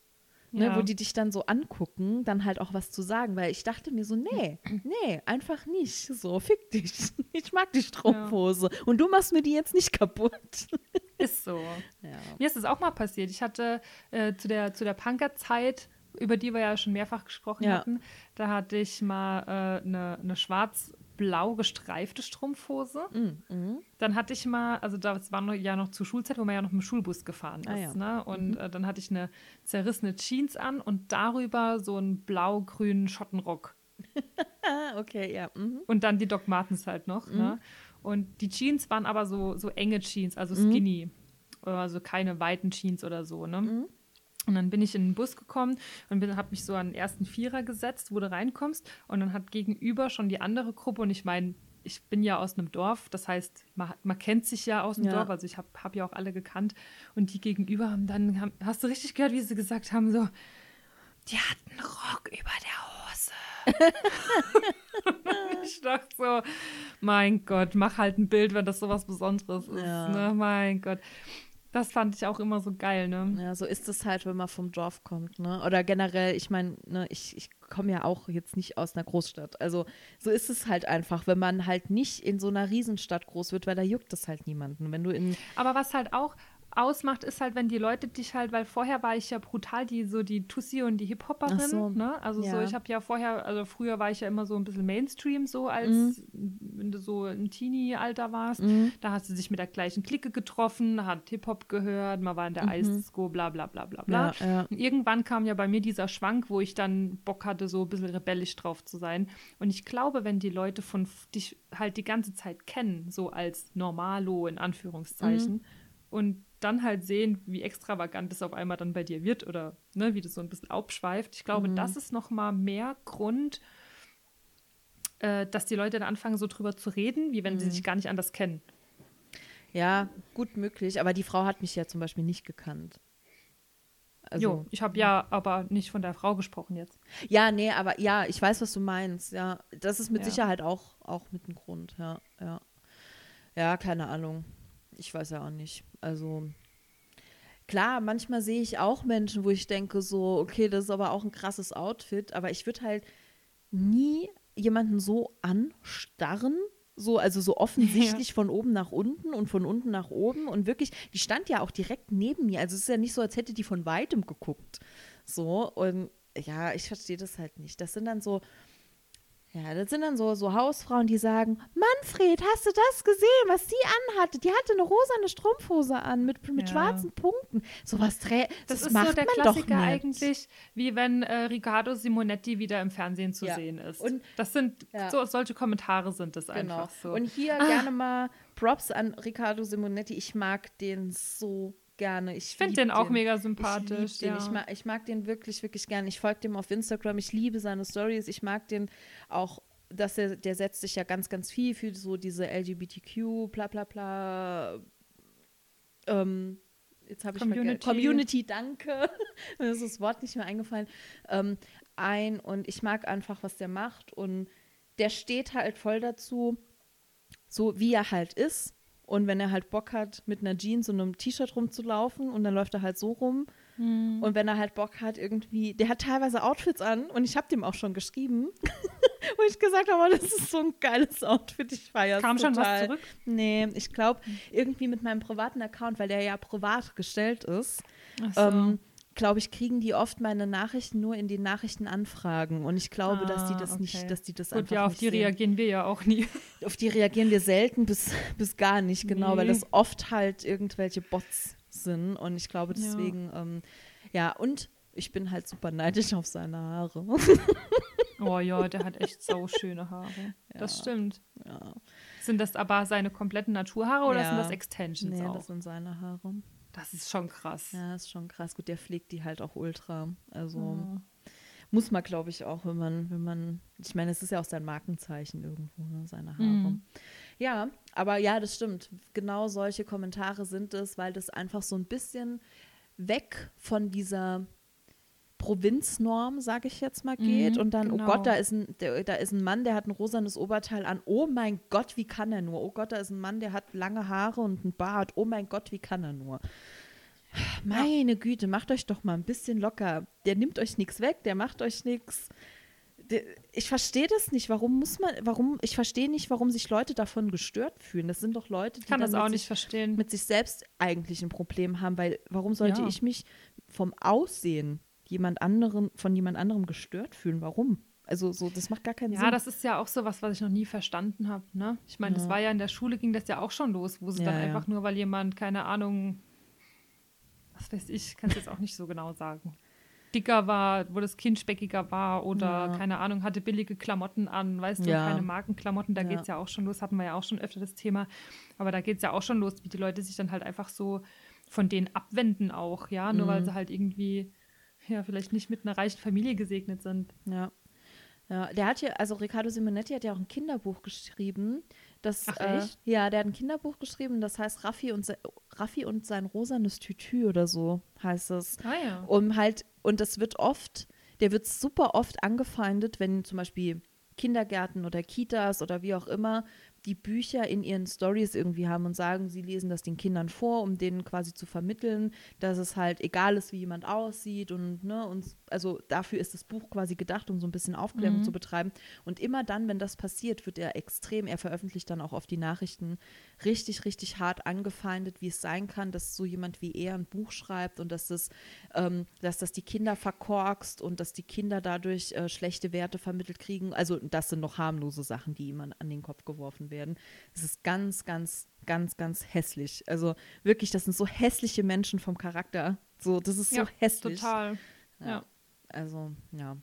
ne, Ja. wo die dich dann so angucken, dann halt auch was zu sagen, weil ich dachte mir so, nee, <clears throat> nee, einfach nicht. So, fick dich. <laughs> Ich mag die Strumpfhose. Und du machst mir die jetzt nicht kaputt. <laughs> Ist so. Ja. Mir ist es auch mal passiert. Ich hatte äh, zu der, zu der Punker-Zeit, über die wir ja schon mehrfach gesprochen Ja. hatten, da hatte ich mal äh, eine, eine schwarz-blau gestreifte Strumpfhose. Mhm. Dann hatte ich mal, also das war noch, ja noch zur Schulzeit, wo man ja noch mit dem Schulbus gefahren ist. Ah ja. ne? Und äh, dann hatte ich eine zerrissene Jeans an und darüber so einen blau-grünen Schottenrock. Ah, <laughs> okay, ja. Mhm. Und dann die Doc Martens halt noch. Ne? Und die Jeans waren aber so, so enge Jeans, also skinny. Also keine weiten Jeans oder so. Ne? Und dann bin ich in den Bus gekommen und habe mich so an den ersten Vierer gesetzt, wo du reinkommst. Und dann hat gegenüber schon die andere Gruppe. Und ich meine, ich bin ja aus einem Dorf, das heißt, man, man kennt sich ja aus dem Ja. Dorf. Also ich habe hab ja auch alle gekannt. Und die gegenüber haben dann, haben, hast du richtig gehört, wie sie gesagt haben, so, die hat einen Rock über der Hose. <laughs> <laughs> ich dachte so, mein Gott, mach halt ein Bild, wenn das so was Besonderes ist. Ja. Ne? Mein Gott. Das fand ich auch immer so geil, ne? Ja, so ist es halt, wenn man vom Dorf kommt, ne? Oder generell, ich meine, ne, ich, ich komme ja auch jetzt nicht aus einer Großstadt. Also so ist es halt einfach, wenn man halt nicht in so einer Riesenstadt groß wird, weil da juckt es halt niemanden. Wenn du in Aber was halt auch ausmacht, ist halt, wenn die Leute dich halt, weil vorher war ich ja brutal die so die Tussi und die Hip-Hopperin, so. ne? Also so, Ja. ich habe ja vorher, also früher war ich ja immer so ein bisschen Mainstream so, als wenn du so im Teenie-Alter warst. Da hast du sich mit der gleichen Clique getroffen, hat Hip-Hop gehört, man war in der Eisdisco, bla bla bla bla bla. Ja, ja. Und irgendwann kam ja bei mir dieser Schwank, wo ich dann Bock hatte, so ein bisschen rebellisch drauf zu sein. Und ich glaube, wenn die Leute von dich halt die ganze Zeit kennen, so als Normalo in Anführungszeichen, und dann halt sehen, wie extravagant es auf einmal dann bei dir wird oder ne, wie das so ein bisschen abschweift. Ich glaube, Mhm. das ist noch mal mehr Grund, äh, dass die Leute dann anfangen, so drüber zu reden, wie wenn Mhm. sie sich gar nicht anders kennen. Ja, gut möglich. Aber die Frau hat mich ja zum Beispiel nicht gekannt. Also, jo, ich habe ja aber nicht von der Frau gesprochen jetzt. Ja, nee, aber ja, ich weiß, was du meinst. Ja, das ist mit Ja. Sicherheit auch, auch mit ein Grund. Ja, ja. Ja, keine Ahnung. Ich weiß ja auch nicht. Also, klar, manchmal sehe ich auch Menschen, wo ich denke, so, okay, das ist aber auch ein krasses Outfit, aber ich würde halt nie jemanden so anstarren. So, also so offensichtlich <laughs> von oben nach unten und von unten nach oben. Und wirklich, die stand ja auch direkt neben mir. Also es ist ja nicht so, als hätte die von weitem geguckt. So, und ja, ich verstehe das halt nicht. Das sind dann so, ja, das sind dann so, so Hausfrauen, die sagen, Manfred, hast du das gesehen, was die anhatte? Die hatte eine rosane Strumpfhose an mit, mit Ja. schwarzen Punkten. Sowas trä Das, das, ist macht so der man Klassiker eigentlich, wie wenn äh, Riccardo Simonetti wieder im Fernsehen zu Ja. sehen ist. Und- das sind Ja. so solche Kommentare sind das Genau. einfach so. Und hier gerne mal Props an Riccardo Simonetti. Ich mag den so gerne. Ich, ich finde lieb den auch mega Ich, sympathisch. den. ja. ich, mag, ich mag den wirklich, wirklich gerne. Ich folge dem auf Instagram. Ich liebe seine Stories. Ich mag den auch, dass er, der setzt sich ja ganz, ganz viel für so diese LGBTQ, bla bla bla. Ähm, jetzt habe ich Community. Community. Community, danke. <laughs> Mir ist das Wort nicht mehr eingefallen. Ähm, ein und ich mag einfach, was der macht. Und der steht halt voll dazu, so wie er halt ist. Und wenn er halt Bock hat, mit einer Jeans und einem T-Shirt rumzulaufen und dann läuft er halt so rum. Mhm. Und wenn er halt Bock hat, irgendwie, der hat teilweise Outfits an und ich habe dem auch schon geschrieben, <laughs> wo ich gesagt habe, oh, das ist so ein geiles Outfit, ich feiere Kam schon was total. zurück? Nee, ich glaube, irgendwie mit meinem privaten Account, weil der ja privat gestellt ist, Ach so. ähm, glaube ich, kriegen die oft meine Nachrichten nur in den Nachrichtenanfragen. Und ich glaube, dass die Ah, das okay. nicht, dass die das Gut, einfach ja, auf die sehen. reagieren wir ja auch nie. <laughs> Auf die reagieren wir selten bis, bis gar nicht, genau, weil Nee. das oft halt irgendwelche Bots sind. Und ich glaube Ja. deswegen, ähm, ja, und ich bin halt super neidisch auf seine Haare. <laughs> Oh ja, der hat echt so schöne Haare. Das Ja. stimmt. ja. Sind das aber seine kompletten Naturhaare oder Ja. sind das Extensions Nee, auch? das sind seine Haare. Das ist schon krass. Ja, ist schon krass. Gut, der pflegt die halt auch ultra. Also Ja. muss man, glaube ich, auch, wenn man, wenn man, ich meine, es ist ja auch sein Markenzeichen irgendwo, ne, seine Haare. Mhm. Ja, aber ja, das stimmt. Genau solche Kommentare sind es, weil das einfach so ein bisschen weg von dieser Provinznorm, sage ich jetzt mal, geht. Mhm, und dann, genau. oh Gott, da ist, ein, der, da ist ein Mann, der hat ein rosanes Oberteil an. Oh mein Gott, wie kann er nur? Oh Gott, da ist ein Mann, der hat lange Haare und einen Bart. Oh mein Gott, wie kann er nur? Meine Güte, macht euch doch mal ein bisschen locker. Der nimmt euch nichts weg, der macht euch nichts. Ich verstehe das nicht. Warum muss man, warum, ich verstehe nicht, warum sich Leute davon gestört fühlen. Das sind doch Leute, die kann das auch mit nicht sich, verstehen. mit sich selbst eigentlich ein Problem haben, weil warum sollte Ja. ich mich vom Aussehen jemand anderen, von jemand anderem gestört fühlen? Warum? Also so, das macht gar keinen Ja, Sinn. das ist ja auch so was, was ich noch nie verstanden habe. Ne? Ich meine, das Ja. war ja in der Schule, ging das ja auch schon los, wo sie Ja, dann ja. einfach nur, weil jemand, keine Ahnung, was weiß ich, kann es jetzt auch nicht so genau sagen, dicker war, wo das Kind speckiger war oder, Ja. keine Ahnung, hatte billige Klamotten an, weißt du, Ja. keine Markenklamotten, da Ja. geht es ja auch schon los, hatten wir ja auch schon öfter das Thema, aber da geht es ja auch schon los, wie die Leute sich dann halt einfach so von denen abwenden auch, ja, nur Mhm. weil sie halt irgendwie, ja, vielleicht nicht mit einer reichen Familie gesegnet sind. Ja. Ja, der hat ja, also Riccardo Simonetti hat ja auch ein Kinderbuch geschrieben. Das, Ach, äh, echt? ja, der hat ein Kinderbuch geschrieben, das heißt Raffi und, Raffi und sein rosanes Tütü oder so heißt es. Ah ja. Um halt, und das wird oft, der wird super oft angefeindet, wenn zum Beispiel Kindergärten oder Kitas oder wie auch immer die Bücher in ihren Stories irgendwie haben und sagen, sie lesen das den Kindern vor, um denen quasi zu vermitteln, dass es halt egal ist, wie jemand aussieht und ne, und also dafür ist das Buch quasi gedacht, um so ein bisschen Aufklärung Mhm. zu betreiben. Und immer dann, wenn das passiert, wird er extrem, er veröffentlicht dann auch auf die Nachrichten richtig, richtig hart angefeindet, wie es sein kann, dass so jemand wie er ein Buch schreibt und dass das, ähm, dass das die Kinder verkorkst und dass die Kinder dadurch äh, schlechte Werte vermittelt kriegen. Also das sind noch harmlose Sachen, die ihm an, an den Kopf geworfen werden. Es ist ganz, ganz, ganz, ganz hässlich. Also wirklich, das sind so hässliche Menschen vom Charakter. So, das ist so ja, hässlich. Total. Ja. ja. Also, ja.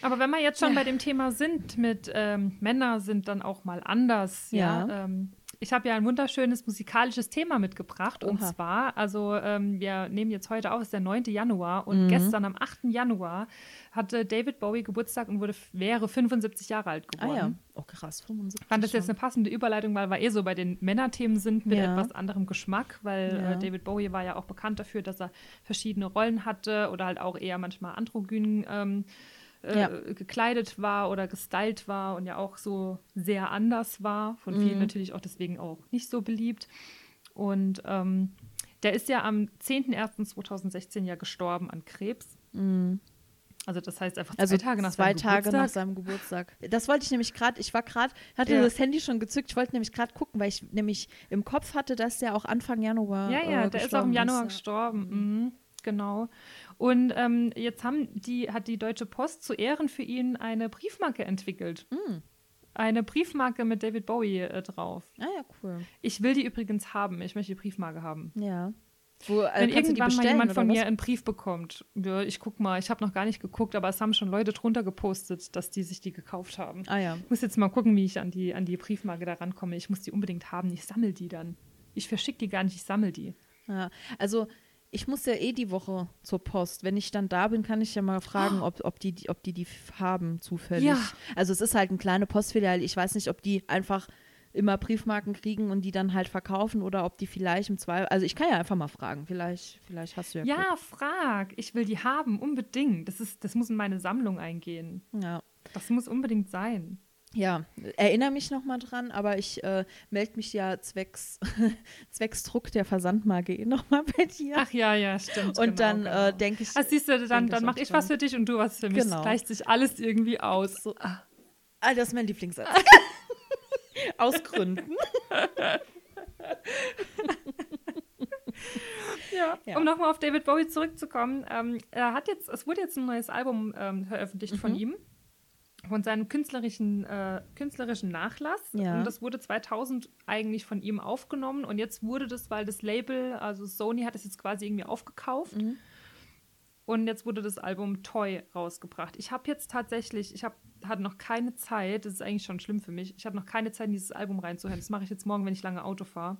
Aber wenn wir jetzt schon bei dem Thema sind, mit ähm, Männer sind dann auch mal anders, ja. Ja. Ähm, Ich habe ja ein wunderschönes musikalisches Thema mitgebracht. Und Oha. zwar, also ähm, wir nehmen jetzt heute auf, es ist der 9. Januar. Und gestern am 8. Januar hatte David Bowie Geburtstag und wurde, wäre 75 Jahre alt Ah geworden. ja. Oh krass, 75. Fand das jetzt eine passende Überleitung, weil wir eh so bei den Männerthemen sind mit Ja. etwas anderem Geschmack, weil Ja. äh, David Bowie war ja auch bekannt dafür, dass er verschiedene Rollen hatte oder halt auch eher manchmal androgyn ähm, äh, Ja. gekleidet war oder gestylt war und ja auch so sehr anders war. Von Mhm. vielen natürlich auch deswegen auch nicht so beliebt. Und ähm, der ist ja am 10.01.2016 ja gestorben an Krebs. Also das heißt einfach zwei Also Tage nach zwei seinem Tage Geburtstag. nach seinem Geburtstag. Das wollte ich nämlich gerade, ich war gerade, hatte Ja. das Handy schon gezückt, ich wollte nämlich gerade gucken, weil ich nämlich im Kopf hatte, dass der auch Anfang Januar Ja, ja, äh, der ist auch im Januar ja. gestorben. Mhm, genau. Und ähm, jetzt haben die, hat die Deutsche Post zu Ehren für ihn eine Briefmarke entwickelt. Mm. Eine Briefmarke mit David Bowie äh, drauf. Ah ja, cool. Ich will die übrigens haben. Ich möchte die Briefmarke haben. Ja. Wo, äh, Wenn irgendwann mal jemand von mir einen Brief bekommt, ja, ich guck mal, ich habe noch gar nicht geguckt, aber es haben schon Leute drunter gepostet, dass die sich die gekauft haben. Ah ja. Ich muss jetzt mal gucken, wie ich an die, an die Briefmarke da rankomme. Ich muss die unbedingt haben. Ich sammle die dann. Ich verschicke die gar nicht, ich sammle die. ja. Also ich muss ja eh die Woche zur Post. Wenn ich dann da bin, kann ich ja mal fragen, ob, ob, die, die- ob die die haben zufällig. Ja. Also es ist halt eine kleine Postfiliale. Ich weiß nicht, ob die einfach immer Briefmarken kriegen und die dann halt verkaufen oder ob die vielleicht im Zweifel. Also ich kann ja einfach mal fragen. Vielleicht, vielleicht hast du ja. Ja, frag. Ich will die haben, unbedingt. Das, ist, das muss in meine Sammlung eingehen. Glück. Ja. Das muss unbedingt sein. Ja, erinnere mich nochmal dran, aber ich äh, melde mich ja zwecks, <laughs> zwecks Druck der Versandmarke eh nochmal bei dir. Ach ja, ja, stimmt. und genau, dann genau. äh, denke ich. Ah, siehst du, dann, dann mache ich was für dich und du was für mich. Genau. Es gleicht sich alles irgendwie aus. So, ah, das ist mein Lieblingssatz. <laughs> Aus Gründen. <laughs> Ja. Ja. Um nochmal auf David Bowie zurückzukommen, ähm, er hat jetzt, es wurde jetzt ein neues Album ähm, veröffentlicht von Mhm. ihm, von seinem künstlerischen, äh, künstlerischen Nachlass. Ja. Und das wurde 2000 eigentlich von ihm aufgenommen und jetzt wurde das, weil das Label, also Sony hat es jetzt quasi irgendwie aufgekauft. Mhm. Und jetzt wurde das Album Toy rausgebracht. Ich habe jetzt tatsächlich, ich hab, hatte noch keine Zeit, das ist eigentlich schon schlimm für mich, ich hatte noch keine Zeit, in dieses Album reinzuhören. Das mache ich jetzt morgen, wenn ich lange Auto fahre.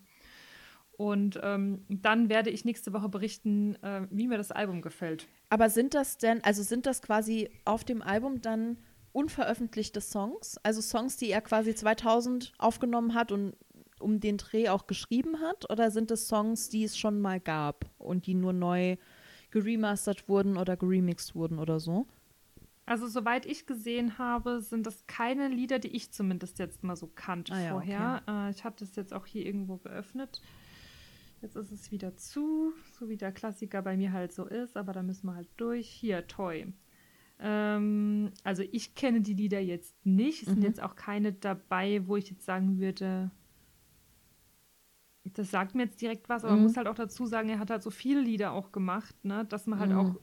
Und ähm, dann werde ich nächste Woche berichten, äh, wie mir das Album gefällt. Aber sind das denn, also sind das quasi auf dem Album dann unveröffentlichte Songs? Also Songs, die er quasi 2000 aufgenommen hat und um den Dreh auch geschrieben hat? Oder sind es Songs, die es schon mal gab und die nur neu geremastert wurden oder geremixed wurden oder so? Also, soweit ich gesehen habe, sind das keine Lieder, die ich zumindest jetzt mal so kannte Ah ja, vorher. Äh, ich hatte es jetzt auch hier irgendwo geöffnet. Jetzt ist es wieder zu, so wie der Klassiker bei mir halt so ist, aber da müssen wir halt durch. Hier, Toy. Ähm, also ich kenne die Lieder jetzt nicht. Es sind Mhm. jetzt auch keine dabei, wo ich jetzt sagen würde, das sagt mir jetzt direkt was, aber man Mhm. muss halt auch dazu sagen, er hat halt so viele Lieder auch gemacht, ne, dass man halt Mhm. auch,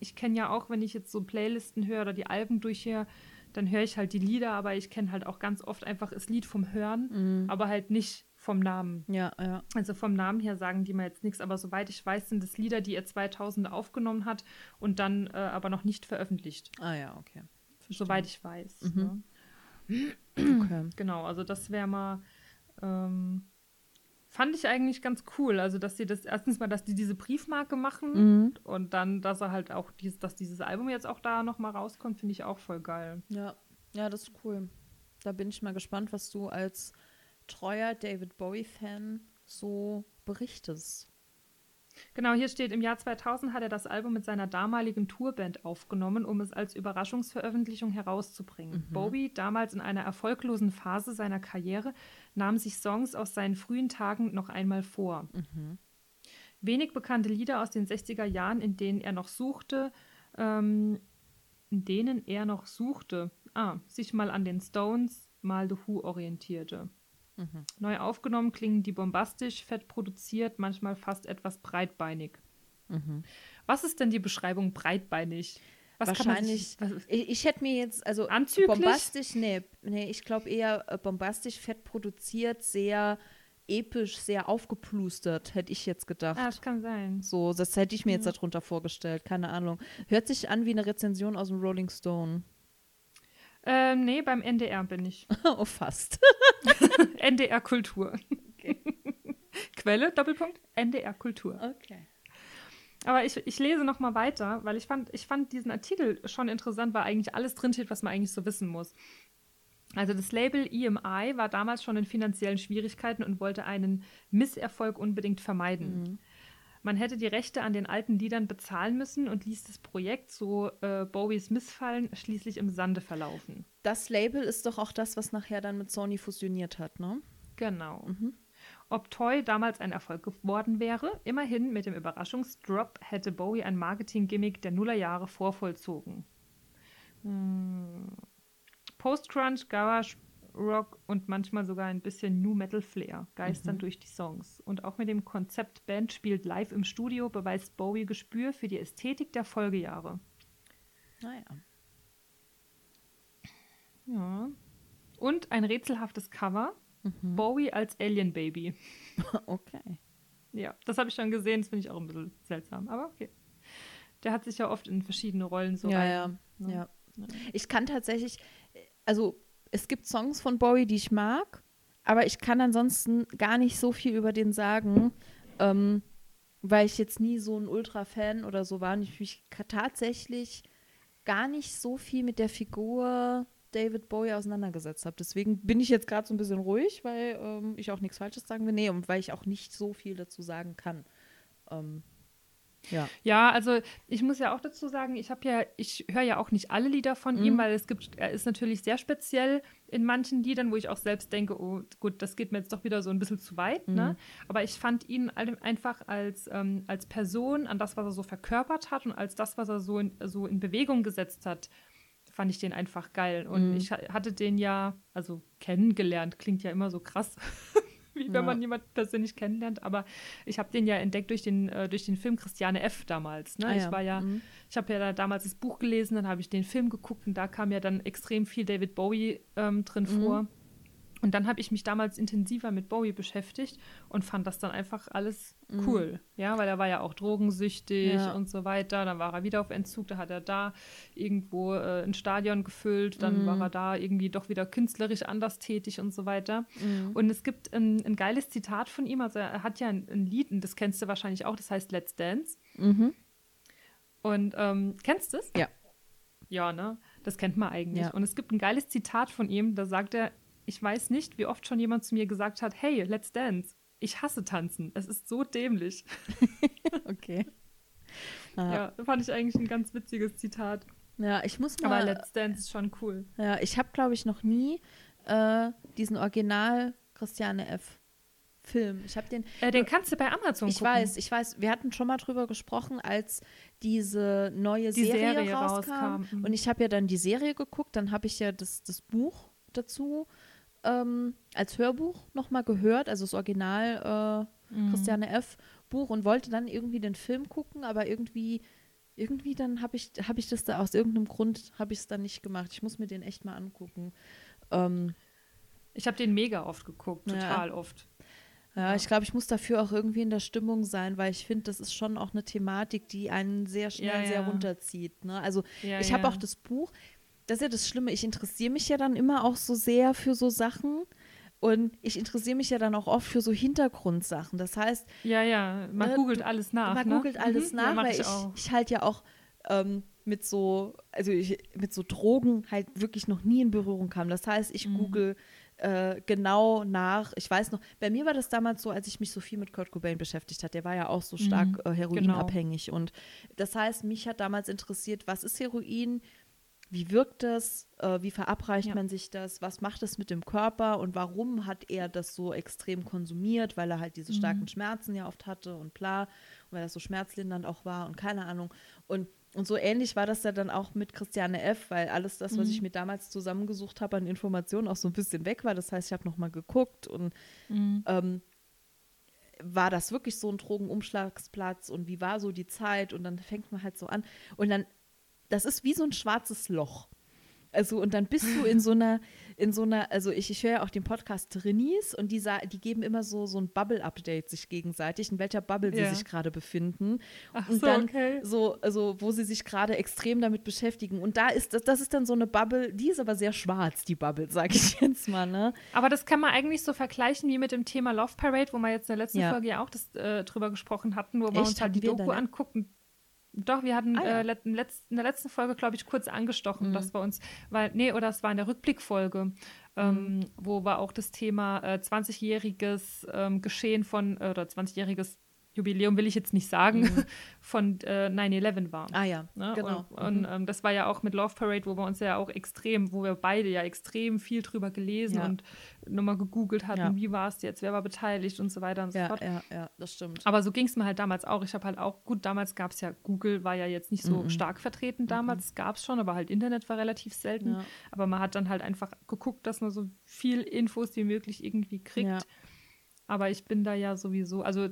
ich kenne ja auch, wenn ich jetzt so Playlisten höre oder die Alben durchhöre, dann höre ich halt die Lieder, aber ich kenne halt auch ganz oft einfach das Lied vom Hören, Mhm. aber halt nicht vom Namen. Ja, ja. Also vom Namen her sagen die mir jetzt nichts, aber soweit ich weiß, sind es Lieder, die er 2000 aufgenommen hat und dann äh, aber noch nicht veröffentlicht, Ah ja, okay. soweit ich weiß. Mhm. Ne? okay. <clears throat> Genau, also das wäre mal, ähm, fand ich eigentlich ganz cool. Also, dass sie das, erstens mal, dass die diese Briefmarke machen Mhm. und dann, dass er halt auch, dies, dass dieses Album jetzt auch da nochmal rauskommt, finde ich auch voll geil. Ja, ja, das ist cool. Da bin ich mal gespannt, was du als treuer David Bowie-Fan so berichtest. Genau, hier steht, im Jahr 2000 hat er das Album mit seiner damaligen Tourband aufgenommen, um es als Überraschungsveröffentlichung herauszubringen. Bowie, damals in einer erfolglosen Phase seiner Karriere, nahm sich Songs aus seinen frühen Tagen noch einmal vor. Wenig bekannte Lieder aus den 60er Jahren, in denen er noch suchte, ähm, in denen er noch suchte, ah, sich mal an den Stones, mal The Who orientierte. Neu aufgenommen klingen die bombastisch, fett produziert, manchmal fast etwas breitbeinig. Was ist denn die Beschreibung breitbeinig? Was kann man Wahrscheinlich. sich- was, Ich, ich hätte mir jetzt, also Anzüglich? bombastisch, nee, nee ich glaube eher äh, bombastisch, fett produziert, sehr episch, sehr aufgeplustert, hätte ich jetzt gedacht. ah, das kann sein. So, das hätte ich mir jetzt darunter vorgestellt, keine Ahnung. Hört sich an wie eine Rezension aus dem Rolling Stone. Ähm, nee, beim NDR bin ich. <laughs> oh, fast. <laughs> NDR Kultur. Okay. <laughs> Quelle, Doppelpunkt, NDR Kultur. Okay. Aber ich, ich lese noch mal weiter, weil ich fand, ich fand diesen Artikel schon interessant, weil eigentlich alles drinsteht, was man eigentlich so wissen muss. Also das Label EMI war damals schon in finanziellen Schwierigkeiten und wollte einen Misserfolg unbedingt vermeiden. Mhm. Man hätte die Rechte an den alten Liedern bezahlen müssen und ließ das Projekt, so äh, Bowies Missfallen, schließlich im Sande verlaufen. Das Label ist doch auch das, was nachher dann mit Sony fusioniert hat, ne? Genau. Mhm. Ob Toy damals ein Erfolg geworden wäre, immerhin mit dem Überraschungsdrop hätte Bowie ein Marketing-Gimmick der Nullerjahre vorvollzogen. Hm. Post-Crunch, Garage, Rock und manchmal sogar ein bisschen New Metal Flair geistern durch die Songs. Und auch mit dem Konzept Band spielt live im Studio beweist Bowie Gespür für die Ästhetik der Folgejahre. Naja. Ja. Und ein rätselhaftes Cover. Mhm. Bowie als Alien Baby. <laughs> Okay. Ja, das habe ich schon gesehen, das finde ich auch ein bisschen seltsam, aber okay. Der hat sich ja oft in verschiedene Rollen so ja, rein- ja, ne? ja. Ich kann tatsächlich, also es gibt Songs von Bowie, die ich mag, aber ich kann ansonsten gar nicht so viel über den sagen, ähm, weil ich jetzt nie so ein Ultra-Fan oder so war und ich mich tatsächlich gar nicht so viel mit der Figur David Bowie auseinandergesetzt habe. Deswegen bin ich jetzt gerade so ein bisschen ruhig, weil ähm, ich auch nichts Falsches sagen will. Nee, und weil ich auch nicht so viel dazu sagen kann. Ähm, ja. Ja, also ich muss ja auch dazu sagen, ich habe ja, ich höre ja auch nicht alle Lieder von ihm, Mhm. weil es gibt, er ist natürlich sehr speziell in manchen Liedern, wo ich auch selbst denke, oh gut, das geht mir jetzt doch wieder so ein bisschen zu weit, ne? Mhm. Aber ich fand ihn einfach als, ähm, als Person, an das, was er so verkörpert hat und als das, was er so in, so in Bewegung gesetzt hat, fand ich den einfach geil. Und Mhm. ich ha- hatte den ja, also kennengelernt, klingt ja immer so krass. <laughs> <laughs> Wie wenn Ja. man jemanden persönlich kennenlernt, aber ich habe den ja entdeckt durch den, äh, durch den Film Christiane F. damals. Ne? Ah, Ich ja. war ja, Mhm. ich habe ja da damals das Buch gelesen, dann habe ich den Film geguckt und da kam ja dann extrem viel David Bowie ähm, drin Mhm. vor. Und dann habe ich mich damals intensiver mit Bowie beschäftigt und fand das dann einfach alles cool. Ja, weil er war ja auch drogensüchtig Mhm. Ja. und so weiter. Dann war er wieder auf Entzug, da hat er da irgendwo äh, ein Stadion gefüllt, dann Mhm. war er da irgendwie doch wieder künstlerisch anders tätig und so weiter. Mhm. Und es gibt ein, ein geiles Zitat von ihm, also er hat ja ein, ein Lied, und das kennst du wahrscheinlich auch, das heißt Let's Dance. Mhm. Und ähm, kennst du es? Ja. Ja, ne? Das kennt man eigentlich. Ja. Und es gibt ein geiles Zitat von ihm, da sagt er, ich weiß nicht, wie oft schon jemand zu mir gesagt hat, hey, let's dance. Ich hasse tanzen. Es ist so dämlich. <laughs> Okay. <laughs> Ja, fand ich eigentlich ein ganz witziges Zitat. Ja, ich muss Aber mal. Let's Dance ist schon cool. Ja, ich habe, glaube ich, noch nie äh, diesen Original Christiane F. Film. Ich habe den. Äh, den kannst du bei Amazon Ich gucken. weiß, ich weiß, wir hatten schon mal drüber gesprochen, als diese neue Die Serie, Serie rauskam. rauskam, mhm. Und ich habe ja dann die Serie geguckt, dann habe ich ja das, das Buch dazu ähm, als Hörbuch nochmal gehört, also das Original äh, Mhm. Christiane F. Buch und wollte dann irgendwie den Film gucken, aber irgendwie, irgendwie dann habe ich, habe ich das da aus irgendeinem Grund, habe ich es dann nicht gemacht. Ich muss mir den echt mal angucken. Ähm, Ich habe den mega oft geguckt, Ja. total oft. Ja, ich glaube, ich muss dafür auch irgendwie in der Stimmung sein, weil ich finde, das ist schon auch eine Thematik, die einen sehr schnell Ja, sehr ja. runterzieht. Ne? Also Ja, ich habe ja. auch das Buch, das ist ja das Schlimme, ich interessiere mich ja dann immer auch so sehr für so Sachen und ich interessiere mich ja dann auch oft für so Hintergrundsachen. Das heißt, Ja, ja, man Äh, googelt alles nach. man ne? googelt alles Mhm. nach, ja, weil ich, ich, ich halt ja auch ähm, mit so, also ich, mit so Drogen halt wirklich noch nie in Berührung kam. Das heißt, ich Mhm. google äh, genau nach, ich weiß noch, bei mir war das damals so, als ich mich so viel mit Kurt Cobain beschäftigt hat, der war ja auch so stark Mhm, äh, heroinabhängig und das heißt, mich hat damals interessiert, was ist Heroin, wie wirkt das, äh, wie verabreicht Ja. man sich das, was macht es mit dem Körper und warum hat er das so extrem konsumiert, weil er halt diese starken Mhm. Schmerzen ja oft hatte und bla, und weil das so schmerzlindernd auch war und keine Ahnung. Und, und so ähnlich war das ja dann auch mit Christiane F., weil alles das, was Mhm. ich mir damals zusammengesucht habe an Informationen, auch so ein bisschen weg war. Das heißt, ich habe nochmal geguckt und Mhm. ähm, war das wirklich so ein Drogenumschlagsplatz und wie war so die Zeit und dann fängt man halt so an und dann, das ist wie so ein schwarzes Loch. Also, und dann bist du in so einer, in so einer, also ich, ich höre ja auch den Podcast Trinis und die, die geben immer so, so ein Bubble-Update sich gegenseitig, in welcher Bubble Ja. sie sich gerade befinden. Ach und so, dann okay. so, also wo sie sich gerade extrem damit beschäftigen. Und da ist das, das ist dann so eine Bubble, die ist aber sehr schwarz, die Bubble, sag ich <laughs> jetzt mal, ne? Aber das kann man eigentlich so vergleichen wie mit dem Thema Love Parade, wo wir jetzt in der letzten Ja. Folge ja auch das, äh, drüber gesprochen hatten, wo wir Echt? uns halt die Doku angucken. Doch, wir hatten Ah, ja. äh, in der letzten Folge, glaube ich, kurz angestochen, Mhm. dass wir uns, weil, nee, oder es war in der Rückblickfolge, ähm, Mhm. wo wir auch das Thema äh, 20-jähriges ähm, Geschehen von, äh, oder 20-jähriges Jubiläum will ich jetzt nicht sagen, <laughs> von äh, 9-11 war. Mhm. Ah ja, Ne? genau. Und, und Mhm. ähm, das war ja auch mit Love Parade, wo wir uns ja auch extrem, wo wir beide ja extrem viel drüber gelesen Ja. und nochmal gegoogelt hatten, Ja. wie war es jetzt, wer war beteiligt und so weiter und so ja, fort. ja, ja, das stimmt. Aber so ging es mir halt damals auch. Ich habe halt auch, gut, damals gab es ja, Google war ja jetzt nicht so Mhm. stark vertreten damals, es gab es schon, aber halt Internet war relativ selten. Aber man hat dann halt einfach geguckt, dass man so viel Infos wie möglich irgendwie kriegt. Aber ich bin da ja sowieso, also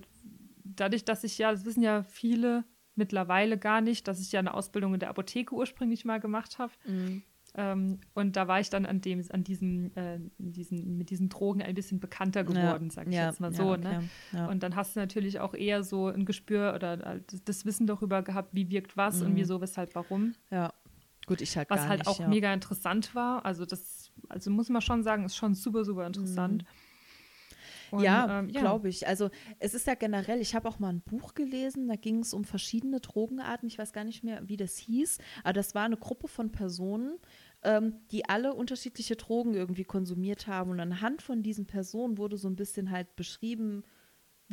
dadurch, dass ich ja, das wissen ja viele mittlerweile gar nicht, dass ich ja eine Ausbildung in der Apotheke ursprünglich mal gemacht habe. Mhm. Ähm, und da war ich dann an dem, an diesem, äh, diesen, mit diesen Drogen ein bisschen bekannter geworden, sag ich ja, jetzt mal ja, so. okay, Ne? ja. Und dann hast du natürlich auch eher so ein Gespür oder äh, das, das Wissen darüber gehabt, wie wirkt was und wieso, weshalb, warum. ja. Gut, ich halt Was halt nicht, auch ja. mega interessant war. Also das, also muss man schon sagen, ist schon super, super interessant. Und, ja, ähm, glaube ich. Also es ist ja generell, ich habe auch mal ein Buch gelesen, da ging es um verschiedene Drogenarten. Ich weiß gar nicht mehr, wie das hieß, aber das war eine Gruppe von Personen, ähm, die alle unterschiedliche Drogen irgendwie konsumiert haben. Und anhand von diesen Personen wurde so ein bisschen halt beschrieben,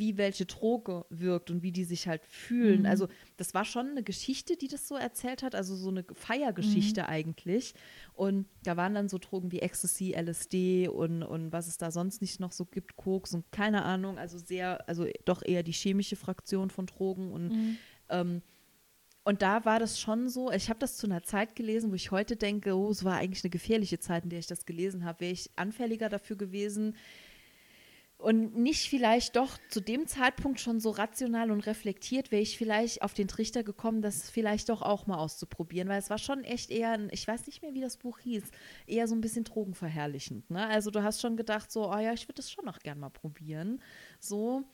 wie welche Droge wirkt und wie die sich halt fühlen. Also das war schon eine Geschichte, die das so erzählt hat, also so eine Feiergeschichte eigentlich. Und da waren dann so Drogen wie Ecstasy, LSD und, und was es da sonst nicht noch so gibt, Koks und keine Ahnung, also sehr, also doch eher die chemische Fraktion von Drogen und ähm, und da war das schon so, ich habe das zu einer Zeit gelesen, wo ich heute denke, oh, es war eigentlich eine gefährliche Zeit, in der ich das gelesen habe. Wäre ich anfälliger dafür gewesen, und nicht vielleicht doch zu dem Zeitpunkt schon so rational und reflektiert, wäre ich vielleicht auf den Trichter gekommen, das vielleicht doch auch mal auszuprobieren, weil es war schon echt eher, ein, ich weiß nicht mehr, wie das Buch hieß, eher so ein bisschen drogenverherrlichend. Ne? Also du hast schon gedacht, so, oh ja, ich würde das schon noch gern mal probieren. So,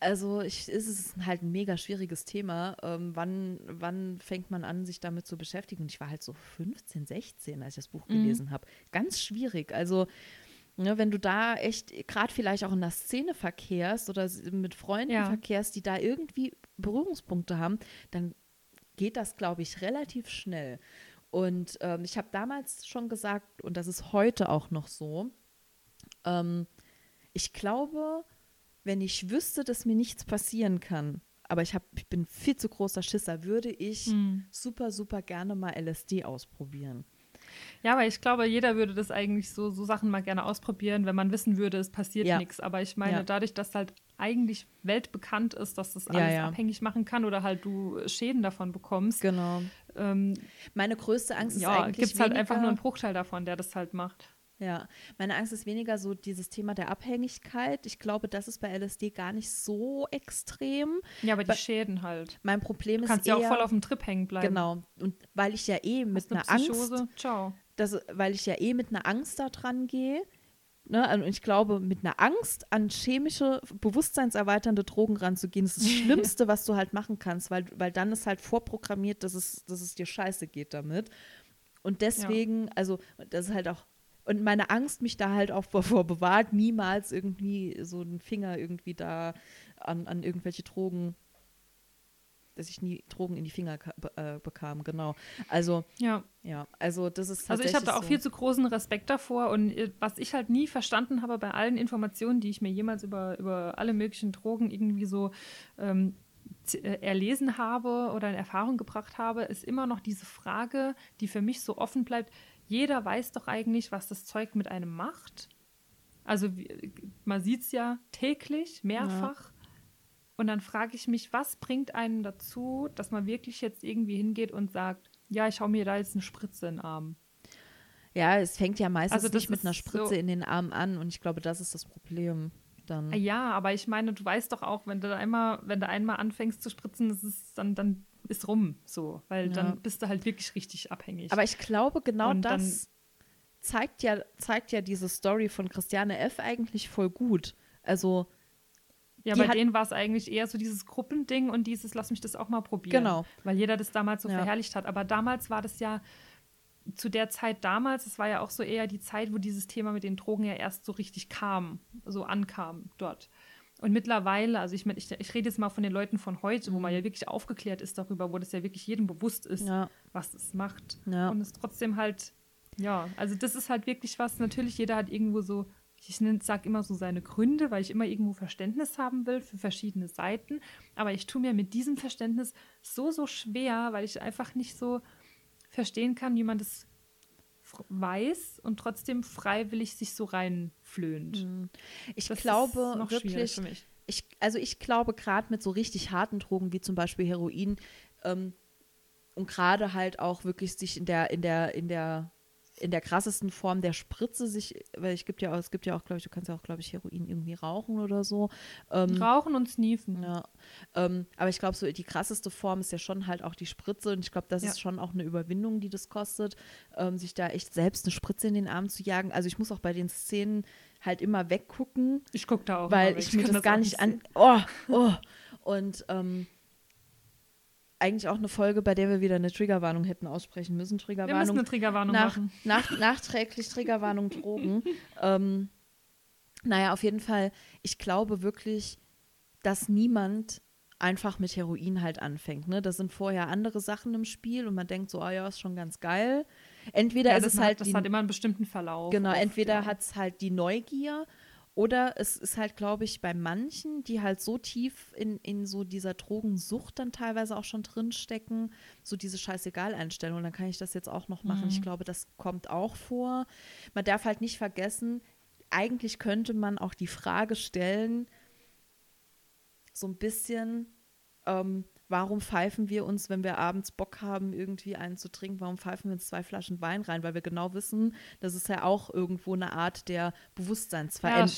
also ich, es ist halt ein mega schwieriges Thema. Ähm, wann, wann fängt man an, sich damit zu beschäftigen? Und ich war halt so 15, 16, als ich das Buch gelesen habe. Ganz schwierig. Also Ne, wenn du da echt gerade vielleicht auch in der Szene verkehrst oder mit Freunden Ja. verkehrst, die da irgendwie Berührungspunkte haben, dann geht das, glaube ich, relativ schnell. Und ähm, ich habe damals schon gesagt, und das ist heute auch noch so, ähm, ich glaube, wenn ich wüsste, dass mir nichts passieren kann, aber ich, hab, ich bin viel zu großer Schisser, würde ich Hm. super, super gerne mal LSD ausprobieren. Ja, aber ich glaube, jeder würde das eigentlich so, so Sachen mal gerne ausprobieren, wenn man wissen würde, es passiert Ja. nichts. Aber ich meine, Ja. dadurch, dass halt eigentlich weltbekannt ist, dass das Ja, alles ja. abhängig machen kann oder halt du Schäden davon bekommst, Genau. ähm, Meine größte Angst ist ja, eigentlich gibt es halt einfach nur einen Bruchteil davon, der das halt macht. Ja, meine Angst ist weniger so dieses Thema der Abhängigkeit. Ich glaube, das ist bei LSD gar nicht so extrem. Ja, aber die Bei- Schäden halt. Mein Problem Du ist kannst eher, ja auch voll auf dem Trip hängen bleiben. genau. Und weil ich ja eh mit einer Psychose, Angst, ciao. das, weil ich ja eh mit einer Angst da dran gehe. Ne, und ich glaube, mit einer Angst an chemische, bewusstseinserweiternde Drogen ranzugehen, ist das <laughs> Schlimmste, was du halt machen kannst, weil, weil dann ist halt vorprogrammiert, dass es, dass es dir scheiße geht damit. Und deswegen, also, das ist halt auch, und meine Angst mich da halt auch vor bewahrt, niemals irgendwie so einen Finger irgendwie da an, an irgendwelche Drogen, dass ich nie Drogen in die Finger äh, bekam, genau. Also, Ja. ja, also das ist Also ich habe da auch tatsächlich viel zu großen Respekt davor und äh, was ich halt nie verstanden habe bei allen Informationen, die ich mir jemals über, über alle möglichen Drogen irgendwie so ähm, äh, erlesen habe oder in Erfahrung gebracht habe, ist immer noch diese Frage, die für mich so offen bleibt. Jeder weiß doch eigentlich, was das Zeug mit einem macht. Also man sieht es ja täglich, mehrfach. Und dann frage ich mich, was bringt einen dazu, dass man wirklich jetzt irgendwie hingeht und sagt, ja, ich hau mir da jetzt eine Spritze in den Arm. Ja, es fängt ja meistens Also nicht mit einer Spritze so- in den Arm an und ich glaube, das ist das Problem dann. Ja, aber ich meine, du weißt doch auch, wenn du einmal, wenn du einmal anfängst zu spritzen, ist es dann, dann ist rum so, weil Ja. dann bist du halt wirklich richtig abhängig. Aber ich glaube, genau Und das zeigt ja, zeigt ja diese Story von Christiane F. eigentlich voll gut. Also Ja, bei denen war es eigentlich eher so dieses Gruppending und dieses, lass mich das auch mal probieren. Genau. Weil jeder das damals so Ja. verherrlicht hat. Aber damals war das ja, zu der Zeit damals, es war ja auch so eher die Zeit, wo dieses Thema mit den Drogen ja erst so richtig kam, so ankam dort. Und mittlerweile, also ich, mein, ich, ich rede jetzt mal von den Leuten von heute, wo man ja wirklich aufgeklärt ist darüber, wo das ja wirklich jedem bewusst ist, Mhm. Ja. was es macht. Ja. Und es trotzdem halt, ja, also das ist halt wirklich was, natürlich jeder hat irgendwo so, ich sage immer so seine Gründe, weil ich immer irgendwo Verständnis haben will für verschiedene Seiten. Aber ich tue mir mit diesem Verständnis so, so schwer, weil ich einfach nicht so verstehen kann, wie man das weiß und trotzdem freiwillig sich so reinflöhnt. ich Das glaube wirklich, ich, also ich glaube gerade mit so richtig harten Drogen wie zum Beispiel Heroin ähm, und gerade halt auch wirklich sich in der in der in der in der krassesten Form der Spritze sich, weil es gibt ja auch, es gibt ja auch, glaube ich, du kannst ja auch, glaube ich, Heroin irgendwie rauchen oder so. Ähm, Rauchen und Sneefen. ja, ähm, aber ich glaube, so die krasseste Form ist ja schon halt auch die Spritze und ich glaube, das Ja. ist schon auch eine Überwindung, die das kostet, ähm, sich da echt selbst eine Spritze in den Arm zu jagen. Also ich muss auch bei den Szenen halt immer weggucken, Ich gucke da auch. weil ich mir kann das gar nicht an. sehen. Oh, oh. Und ähm, eigentlich auch eine Folge, bei der wir wieder eine Triggerwarnung hätten aussprechen müssen. Wir müssen Triggerwarnung eine Triggerwarnung nach, machen. nach, nachträglich Triggerwarnung Drogen. <laughs> ähm, naja, auf jeden Fall, ich glaube wirklich, dass niemand einfach mit Heroin halt anfängt. Ne? Da sind vorher andere Sachen im Spiel und man denkt so, ah ja, ist schon ganz geil. Entweder Ja, ist das, es hat, halt das die, hat immer einen bestimmten Verlauf. Genau, oft, entweder ja. hat es halt die Neugier oder es ist halt, glaube ich, bei manchen, die halt so tief in, in so dieser Drogensucht dann teilweise auch schon drinstecken, so diese Scheißegal-Einstellung, dann kann ich das jetzt auch noch machen. Mhm. Ich glaube, das kommt auch vor. Man darf halt nicht vergessen, eigentlich könnte man auch die Frage stellen, so ein bisschen, ähm, warum pfeifen wir uns, wenn wir abends Bock haben, irgendwie einen zu trinken, warum pfeifen wir uns zwei Flaschen Wein rein? Weil wir genau wissen, das ist ja auch irgendwo eine Art der Ja, Bewusstseinsveränderung.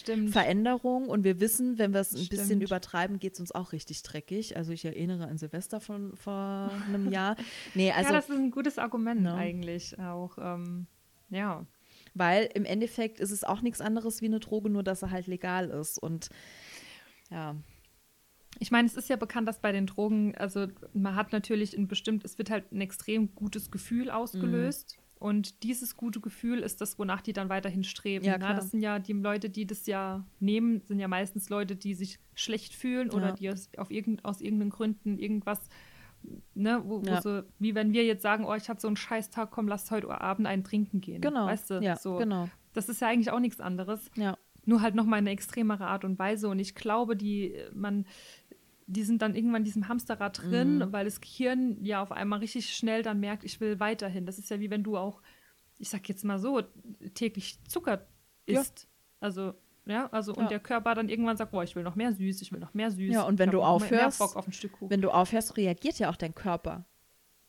stimmt. und wir wissen, wenn wir es ein bisschen Stimmt. übertreiben, geht es uns auch richtig dreckig. Also ich erinnere an Silvester von vor einem <laughs> Jahr. Nee, also ja, das ist ein gutes Argument Ja. eigentlich auch. Ähm, ja. weil im Endeffekt ist es auch nichts anderes wie eine Droge, nur dass er halt legal ist. Und ja, Ich meine, es ist ja bekannt, dass bei den Drogen, also man hat natürlich ein bestimmt, es wird halt ein extrem gutes Gefühl ausgelöst. Mhm. Und dieses gute Gefühl ist das, wonach die dann weiterhin streben. Ja, ne? klar. Das sind ja die Leute, die das ja nehmen, sind ja meistens Leute, die sich schlecht fühlen oder Ja. die aus, auf irgend, aus irgendeinen Gründen irgendwas, ne, wo, wo Ja. so, wie wenn wir jetzt sagen, oh, ich hatte so einen Scheißtag, komm, lass heute Abend einen trinken gehen. genau. Weißt du, ja, so. genau. Das ist ja eigentlich auch nichts anderes Ja. nur halt nochmal eine extremere Art und Weise. Und ich glaube, die, man, die sind dann irgendwann in diesem Hamsterrad drin, Mhm. weil das Gehirn ja auf einmal richtig schnell dann merkt, ich will weiterhin. Das ist ja wie wenn du auch, ich sag jetzt mal so, täglich Zucker Ja. isst. Also, ja, also und Ja. der Körper dann irgendwann sagt, boah, ich will noch mehr süß, ich will noch mehr süß. Ja, und wenn du aufhörst. Wenn du aufhörst, reagiert ja auch dein Körper.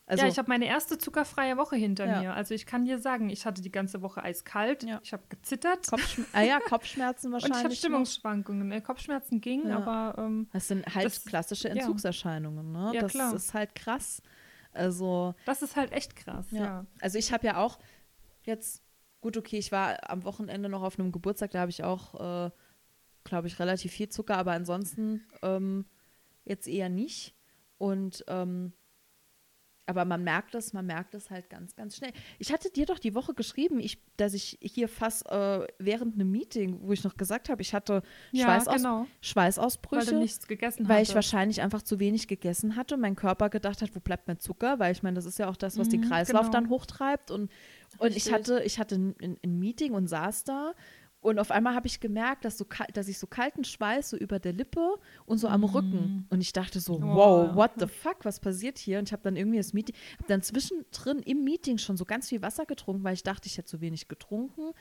Also, ja, ich habe meine erste zuckerfreie Woche hinter Ja. mir. Also ich kann dir sagen, ich hatte die ganze Woche eiskalt, Ja. ich habe gezittert Kopfschm ah ja, <laughs> Kopfschmerzen und ich wahrscheinlich. habe. Stimmungsschwankungen. Ne? Kopfschmerzen gingen, aber ähm, Das sind halt Das- klassische. Entzugserscheinungen. Ne? Ja, das klar. ist halt krass. Also, Das ist halt echt krass, ja. ja. Also ich habe ja auch jetzt, gut, okay, ich war am Wochenende noch auf einem Geburtstag, da habe ich auch, äh, glaube ich, relativ viel Zucker, aber ansonsten ähm, jetzt eher nicht. Und ähm, aber man merkt es, man merkt es halt ganz, ganz schnell. Ich hatte dir doch die Woche geschrieben, ich, dass ich hier fast äh, während einem Meeting, wo ich noch gesagt habe, ich hatte Ja, Schweißaus genau. Weil Schweißausbrüche. du nichts gegessen Weil ich wahrscheinlich einfach zu wenig gegessen hatte und mein Körper gedacht hat, wo bleibt mein Zucker? Weil ich meine, das ist ja auch das, was den Mhm, Ich-Kreislauf genau. dann hochtreibt. Und, und ich hatte, ich hatte ein, ein Meeting und saß da und auf einmal habe ich gemerkt, dass, so dass ich so kalten Schweiß so über der Lippe und so am Rücken. Und ich dachte so, Oh. wow, what the fuck, was passiert hier? Und ich habe dann irgendwie das Meeting, habe dann zwischendrin im Meeting schon so ganz viel Wasser getrunken, weil ich dachte, ich hätte zu wenig getrunken.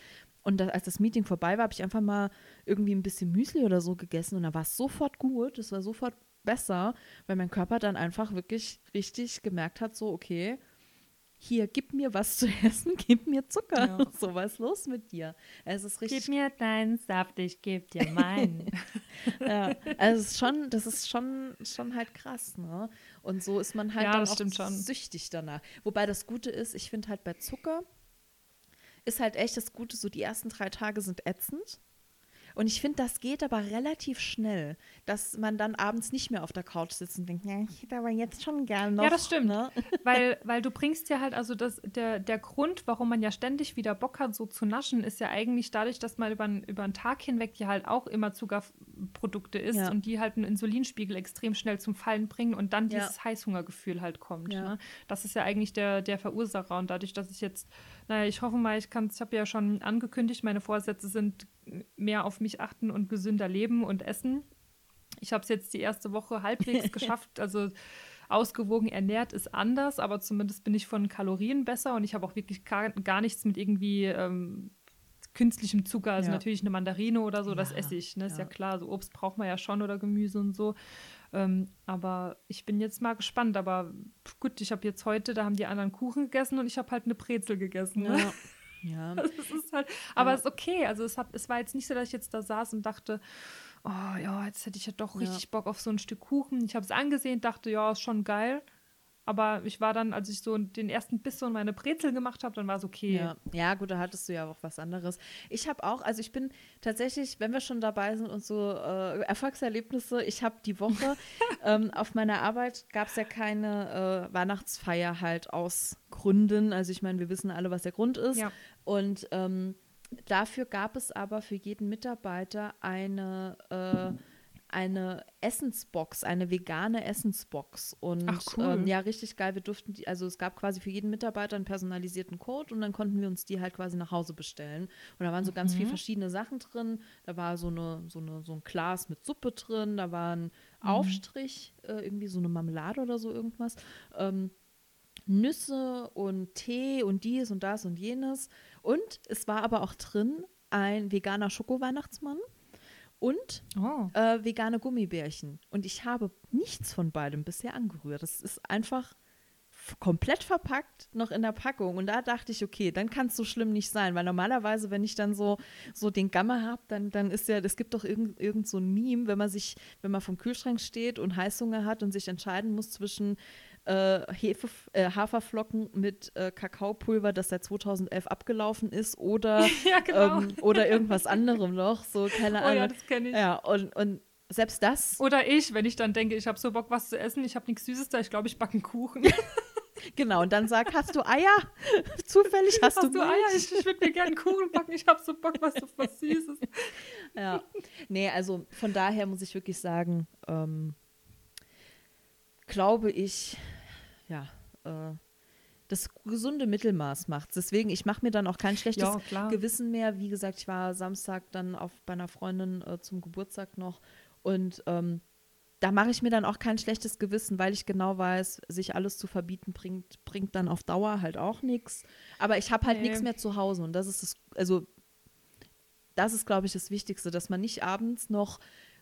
Und da, als das Meeting vorbei war, habe ich einfach mal irgendwie ein bisschen Müsli oder so gegessen und da war es sofort gut, es war sofort besser, weil mein Körper dann einfach wirklich richtig gemerkt hat, so, okay, hier, gib mir was zu essen, <laughs> gib mir Zucker. Ja. <laughs> So, was ist los mit dir? Es ist richtig Gib mir deinen Saft, ich geb dir <laughs> meinen. ja, also es ist schon, das ist schon, schon halt krass, ne? Und so ist man halt Ja, dann auch süchtig danach. Wobei das Gute ist, ich finde halt bei Zucker, ist halt echt das Gute, so die ersten drei Tage sind ätzend. Und ich finde, das geht aber relativ schnell, dass man dann abends nicht mehr auf der Couch sitzt und denkt, ja, ich hätte aber jetzt schon gern noch. Ja, das stimmt. Ne? <laughs> Weil, weil du bringst ja halt, also das, der, der Grund, warum man ja ständig wieder Bock hat, so zu naschen, ist ja eigentlich dadurch, dass man über, über einen Tag hinweg ja halt auch immer Zuckerprodukte isst Ja. und die halt einen Insulinspiegel extrem schnell zum Fallen bringen und dann Ja. dieses Heißhungergefühl halt kommt. Ja. Ne? Das ist ja eigentlich der, der Verursacher. Und dadurch, dass ich jetzt, naja, ich hoffe mal, ich kann, ich habe ja schon angekündigt, meine Vorsätze sind mehr auf mich achten und gesünder leben und essen. Ich habe es jetzt die erste Woche halbwegs <laughs> geschafft. Also ausgewogen ernährt ist anders, aber zumindest bin ich von Kalorien besser und ich habe auch wirklich gar, gar nichts mit irgendwie ähm, künstlichem Zucker. Also Ja. natürlich eine Mandarine oder so, das Ja, esse ich. Ne? Ist ja ja. klar, so Obst braucht man ja schon oder Gemüse und so. Ähm, aber ich bin jetzt mal gespannt. Aber gut, ich habe jetzt heute, da haben die anderen Kuchen gegessen und ich habe halt eine Brezel gegessen. Ne? <laughs> Ja. ja. <laughs> Das ist halt, aber Ja. es ist okay. Also es, hat, es war jetzt nicht so, dass ich jetzt da saß und dachte, oh ja, jetzt hätte ich ja doch Ja. richtig Bock auf so ein Stück Kuchen. Ich habe es angesehen, dachte, ja, ist schon geil. Aber ich war dann, als ich so den ersten Biss so in meine Brezel gemacht habe, dann war es okay. Ja. ja, gut, da hattest du ja auch was anderes. Ich habe auch, also ich bin tatsächlich, wenn wir schon dabei sind und so äh, Erfolgserlebnisse, ich habe die Woche <laughs> ähm, auf meiner Arbeit gab es ja keine äh, Weihnachtsfeier halt aus Gründen. Also ich meine, wir wissen alle, was der Grund ist. Ja. Und ähm, dafür gab es aber für jeden Mitarbeiter eine äh, eine Essensbox, eine vegane Essensbox. Und Ach, cool. ähm, ja, richtig geil. Wir durften die, also es gab quasi für jeden Mitarbeiter einen personalisierten Code und dann konnten wir uns die halt quasi nach Hause bestellen. Und da waren so ganz Mhm. viele verschiedene Sachen drin. Da war so eine, so eine, so ein Glas mit Suppe drin, da war ein Mhm. Aufstrich, äh, irgendwie so eine Marmelade oder so irgendwas. Ähm, Nüsse und Tee und dies und das und jenes. Und es war aber auch drin ein veganer Schoko-Weihnachtsmann und Oh. äh, vegane Gummibärchen. Und ich habe nichts von beidem bisher angerührt. Das ist einfach komplett verpackt noch in der Packung. Und da dachte ich, okay, dann kann es so schlimm nicht sein. Weil normalerweise, wenn ich dann so, so den Gamma habe, dann, dann ist ja, es gibt doch irgend, irgend so ein Meme, wenn man sich, wenn man vom Kühlschrank steht und Heißhunger hat und sich entscheiden muss zwischen äh, Hefe, äh, Haferflocken mit äh, Kakaopulver, das seit 2011 abgelaufen ist, oder, <laughs> Ja, genau. ähm, oder irgendwas anderem noch. So, keine Oh Ahnung. ja, das kenne ich. Ja, und, und selbst das, Oder ich, wenn ich dann denke, ich habe so Bock, was zu essen, ich habe nichts Süßes da, ich glaube, ich backe einen Kuchen. <laughs> <laughs> genau, und dann sag, hast du Eier? Zufällig hast, Hast du du? Eier? Ich, ich würde mir gerne einen Kuchen backen, ich habe so Bock, was, auf was Süßes. Ja. Nee, also von daher muss ich wirklich sagen, ähm, glaube ich, ja, äh, das gesunde Mittelmaß macht. Deswegen, ich mache mir dann auch kein schlechtes Ja. Gewissen mehr. Wie gesagt, ich war Samstag dann auf, bei einer Freundin äh, zum Geburtstag noch und ähm, da mache ich mir dann auch kein schlechtes Gewissen, weil ich genau weiß, sich alles zu verbieten bringt, bringt dann auf Dauer halt auch nichts. Aber ich habe halt Nee. nichts mehr zu Hause und das ist das, also das ist, glaube ich, das Wichtigste, dass man nicht abends noch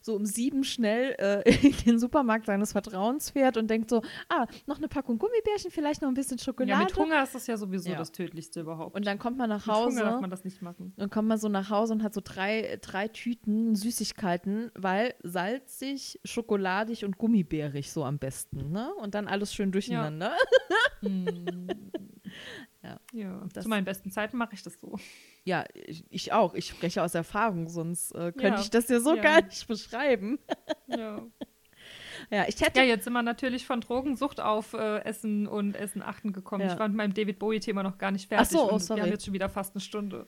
so um sieben schnell äh, <laughs> in den Supermarkt seines Vertrauens fährt und denkt so, ah, noch eine Packung Gummibärchen, vielleicht noch ein bisschen Schokolade. Ja, mit Hunger ist das ja sowieso Ja. das Tödlichste überhaupt. Und dann kommt man nach mit Hunger darf Hause man das nicht machen. dann kommt man so nach Hause und hat so drei, drei Tüten Süßigkeiten, weil salzig, schokoladig und gummibärig so am besten, ne? Und dann alles schön durcheinander. Ja, <laughs> Das- zu meinen besten Zeiten mache ich das so. Ja, ich, ich auch. Ich spreche aus Erfahrung, sonst äh, könnte Ja. ich das ja so Ja. gar nicht beschreiben. <laughs> Ja. Ja, ich hätte Ja, jetzt sind wir natürlich von Drogensucht auf äh, Essen und Essen achten gekommen. Ja. Ich war mit meinem David Bowie-Thema noch gar nicht fertig. Ach so, oh, und sorry. Wir haben jetzt schon wieder fast eine Stunde.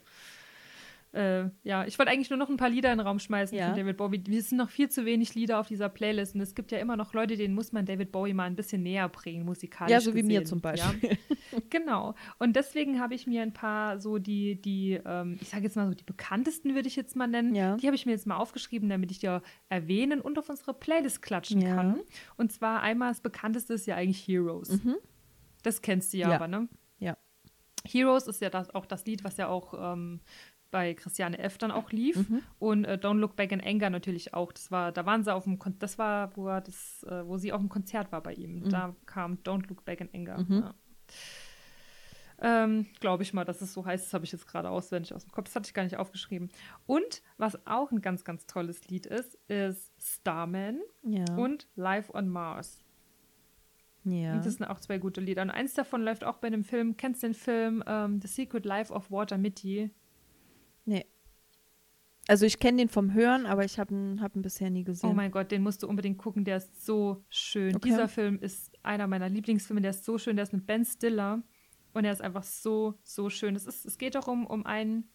Äh, ja, ich wollte eigentlich nur noch ein paar Lieder in den Raum schmeißen Ja. von David Bowie. Es sind noch viel zu wenig Lieder auf dieser Playlist und es gibt ja immer noch Leute, denen muss man David Bowie mal ein bisschen näher bringen, musikalisch. Ja, so wie mir gesehen. zum Beispiel. Ja. <laughs> Genau. Und deswegen habe ich mir ein paar so die, die, ähm, ich sage jetzt mal so die bekanntesten, würde ich jetzt mal nennen. Ja. Die habe ich mir jetzt mal aufgeschrieben, damit ich die erwähnen und auf unsere Playlist klatschen Ja. kann. Und zwar einmal das bekannteste ist ja eigentlich Heroes. Das kennst du ja, Ja. aber, ne? Ja. Heroes ist ja das, auch das Lied, was ja auch ähm, bei Christiane F. dann auch lief. Und äh, Don't Look Back in Anger natürlich auch. Das war, da waren sie auf dem Kon das war, wo er das, äh, wo sie auf dem Konzert war bei ihm. Da kam Don't Look Back in Anger. Ja. Ähm, Glaube ich mal, dass es so heißt. Das habe ich jetzt gerade auswendig aus dem Kopf. Das hatte ich gar nicht aufgeschrieben. Und was auch ein ganz, ganz tolles Lied ist, ist Starman Ja. und Live on Mars. Ja. Und das sind auch zwei gute Lieder. Und eins davon läuft auch bei dem Film, kennst du den Film ähm, The Secret Life of Walter Mitty? Nee. Also ich kenne den vom Hören, aber ich habe ihn, hab ihn bisher nie gesehen. Oh mein Gott, den musst du unbedingt gucken, der ist so schön. Okay. Dieser Film ist einer meiner Lieblingsfilme, der ist so schön, der ist mit Ben Stiller und er ist einfach so, so schön. Es, ist, es geht darum, um einen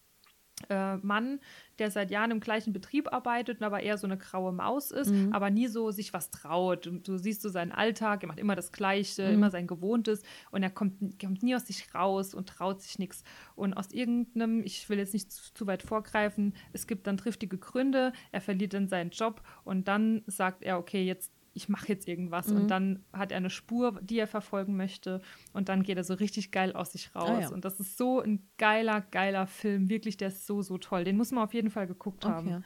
äh, Mann, der seit Jahren im gleichen Betrieb arbeitet und aber eher so eine graue Maus ist, Mhm. aber nie so sich was traut. Und du siehst so seinen Alltag, er macht immer das Gleiche, Mhm. immer sein Gewohntes und er kommt, kommt nie aus sich raus und traut sich nichts. Und aus irgendeinem, ich will jetzt nicht zu, zu weit vorgreifen, es gibt dann triftige Gründe, er verliert dann seinen Job und dann sagt er, okay, jetzt ich mache jetzt irgendwas Mhm. und dann hat er eine Spur, die er verfolgen möchte und dann geht er so richtig geil aus sich raus Ah, ja. und das ist so ein geiler, geiler Film, wirklich, der ist so, so toll. Den muss man auf jeden Fall geguckt Okay. haben. Ja.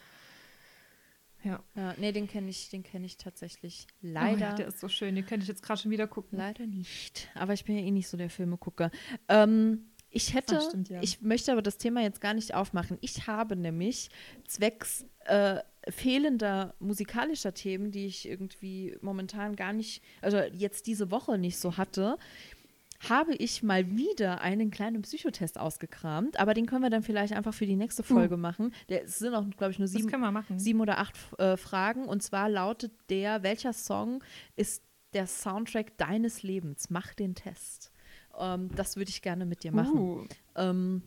Ja, nee, den kenne ich, den kenne ich tatsächlich Oh leider. ja, der ist so schön, den könnte ich jetzt gerade schon wieder gucken. Leider nicht. Aber ich bin ja eh nicht so der Filmegucker. Ähm, ich hätte, stimmt, ja. ich möchte aber das Thema jetzt gar nicht aufmachen. Ich habe nämlich zwecks äh, fehlender musikalischer Themen, die ich irgendwie momentan gar nicht, also jetzt diese Woche nicht so hatte, habe ich mal wieder einen kleinen Psychotest ausgekramt. Aber den können wir dann vielleicht einfach für die nächste Folge machen. Der, es sind auch, glaube ich, nur sieben, sieben oder acht äh, Fragen. Und zwar lautet der, welcher Song ist der Soundtrack deines Lebens? Mach den Test. Ähm, das würde ich gerne mit dir machen. Uh, Ähm,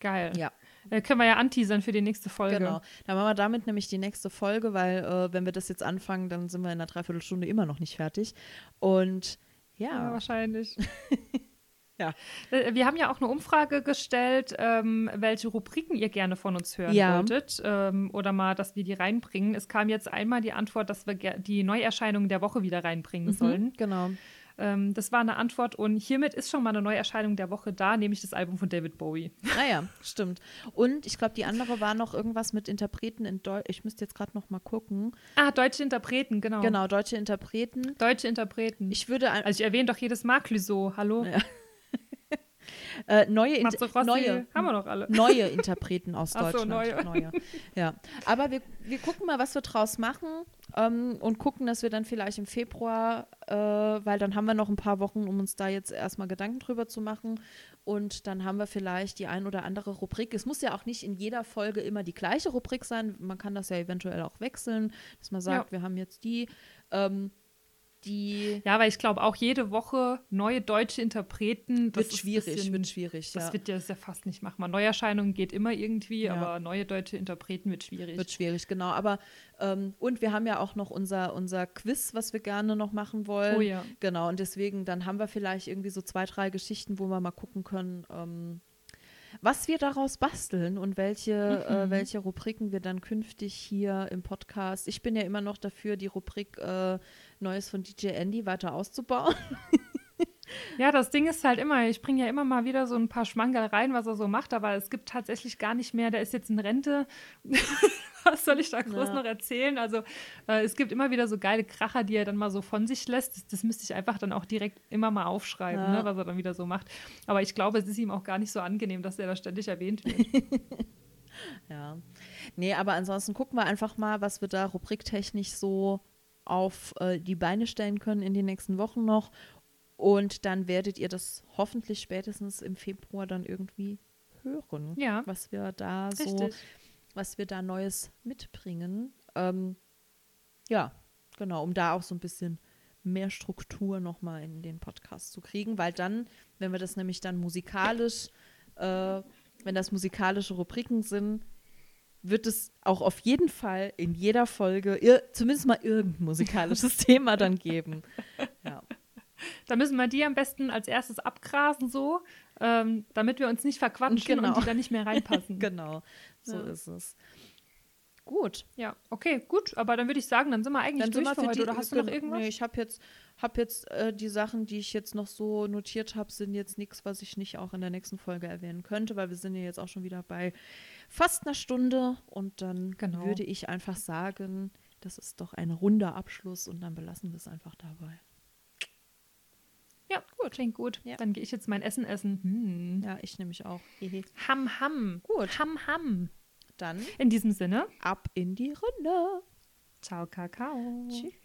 geil. ja, Äh, können wir ja anteasern für die nächste Folge. genau. Dann machen wir damit nämlich die nächste Folge, weil äh, wenn wir das jetzt anfangen, dann sind wir in einer Dreiviertelstunde immer noch nicht fertig. Und Ja, ja, wahrscheinlich. <laughs> Ja. Äh, Wir haben ja auch eine Umfrage gestellt, ähm, welche Rubriken ihr gerne von uns hören Ja. wolltet ähm, oder mal, dass wir die reinbringen. Es kam jetzt einmal die Antwort, dass wir die Neuerscheinungen der Woche wieder reinbringen sollen. mhm, genau. Ähm, das war eine Antwort und hiermit ist schon mal eine Neuerscheinung der Woche da, nämlich das Album von David Bowie. Naja, stimmt. Und ich glaube, die andere war noch irgendwas mit Interpreten in Deutsch. Ich müsste jetzt gerade noch mal gucken. Ah, deutsche Interpreten, genau. Genau, deutsche Interpreten. Deutsche Interpreten. Ich würde also ich erwähne doch jedes Mal Clouseau, hallo? Ja. Äh, neue, Mazzarossi, neue, haben wir doch alle. neue <laughs> Interpreten aus Ach so, Deutschland. neue. Ja. Aber wir, wir gucken mal, was wir draus machen ähm, und gucken, dass wir dann vielleicht im Februar, äh, weil dann haben wir noch ein paar Wochen, um uns da jetzt erstmal Gedanken drüber zu machen. Und dann haben wir vielleicht die ein oder andere Rubrik. Es muss ja auch nicht in jeder Folge immer die gleiche Rubrik sein. Man kann das ja eventuell auch wechseln, dass man sagt, wir haben jetzt die. Ähm, die Ja, weil ich glaube auch jede Woche neue deutsche Interpreten. das wird ist schwierig, bisschen- wird schwierig. Das ja. wird ja, ja fast nicht machbar. Neuerscheinungen geht immer irgendwie, Ja. aber neue deutsche Interpreten wird schwierig. Wird schwierig, genau. Aber ähm, und wir haben ja auch noch unser, unser Quiz, was wir gerne noch machen wollen. Oh ja. Genau, und deswegen, dann haben wir vielleicht irgendwie so zwei, drei Geschichten, wo wir mal gucken können, ähm, was wir daraus basteln und welche, Mhm. äh, welche Rubriken wir dann künftig hier im Podcast. Ich bin ja immer noch dafür, die Rubrik äh, Neues von DJ Andy weiter auszubauen. <laughs> Ja, das Ding ist halt immer, ich bringe ja immer mal wieder so ein paar Schmankerl rein, was er so macht, aber es gibt tatsächlich gar nicht mehr, der ist jetzt in Rente. <laughs> was soll ich da groß Ja. noch erzählen? Also äh, es gibt immer wieder so geile Kracher, die er dann mal so von sich lässt. Das, das müsste ich einfach dann auch direkt immer mal aufschreiben, Ja. ne, was er dann wieder so macht. Aber ich glaube, es ist ihm auch gar nicht so angenehm, dass er da ständig erwähnt wird. <laughs> Ja. Nee, aber ansonsten gucken wir einfach mal, was wir da rubriktechnisch so auf äh, die Beine stellen können in den nächsten Wochen noch. Und dann werdet ihr das hoffentlich spätestens im Februar dann irgendwie hören, Ja. was wir da so, Richtig. was wir da Neues mitbringen. Ähm, ja, genau, um da auch so ein bisschen mehr Struktur nochmal in den Podcast zu kriegen, weil dann, wenn wir das nämlich dann musikalisch, äh, wenn das musikalische Rubriken sind, wird es auch auf jeden Fall in jeder Folge ir zumindest mal irgendein musikalisches <laughs> Thema dann geben. Ja. Da müssen wir die am besten als erstes abgrasen, so, ähm, damit wir uns nicht verquatschen Genau. und die da nicht mehr reinpassen. <laughs> genau, so Ja. ist es. Gut. Ja, okay, gut. Aber dann würde ich sagen, dann sind wir eigentlich Dann durch sind wir für für heute. die, Oder hast du noch irgendwas? Nee, ich habe jetzt, hab jetzt äh, die Sachen, die ich jetzt noch so notiert habe, sind jetzt nichts, was ich nicht auch in der nächsten Folge erwähnen könnte, weil wir sind ja jetzt auch schon wieder bei fast einer Stunde und dann Genau. würde ich einfach sagen, das ist doch ein runder Abschluss und dann belassen wir es einfach dabei. Ja, gut, klingt gut. Ja. Dann gehe ich jetzt mein Essen essen. Hm. Ja, ich nämlich auch. Hehe. Ham, ham. Gut. Ham, ham. Dann In diesem Sinne, ab in die Runde. ciao, Kakao. Tschüss.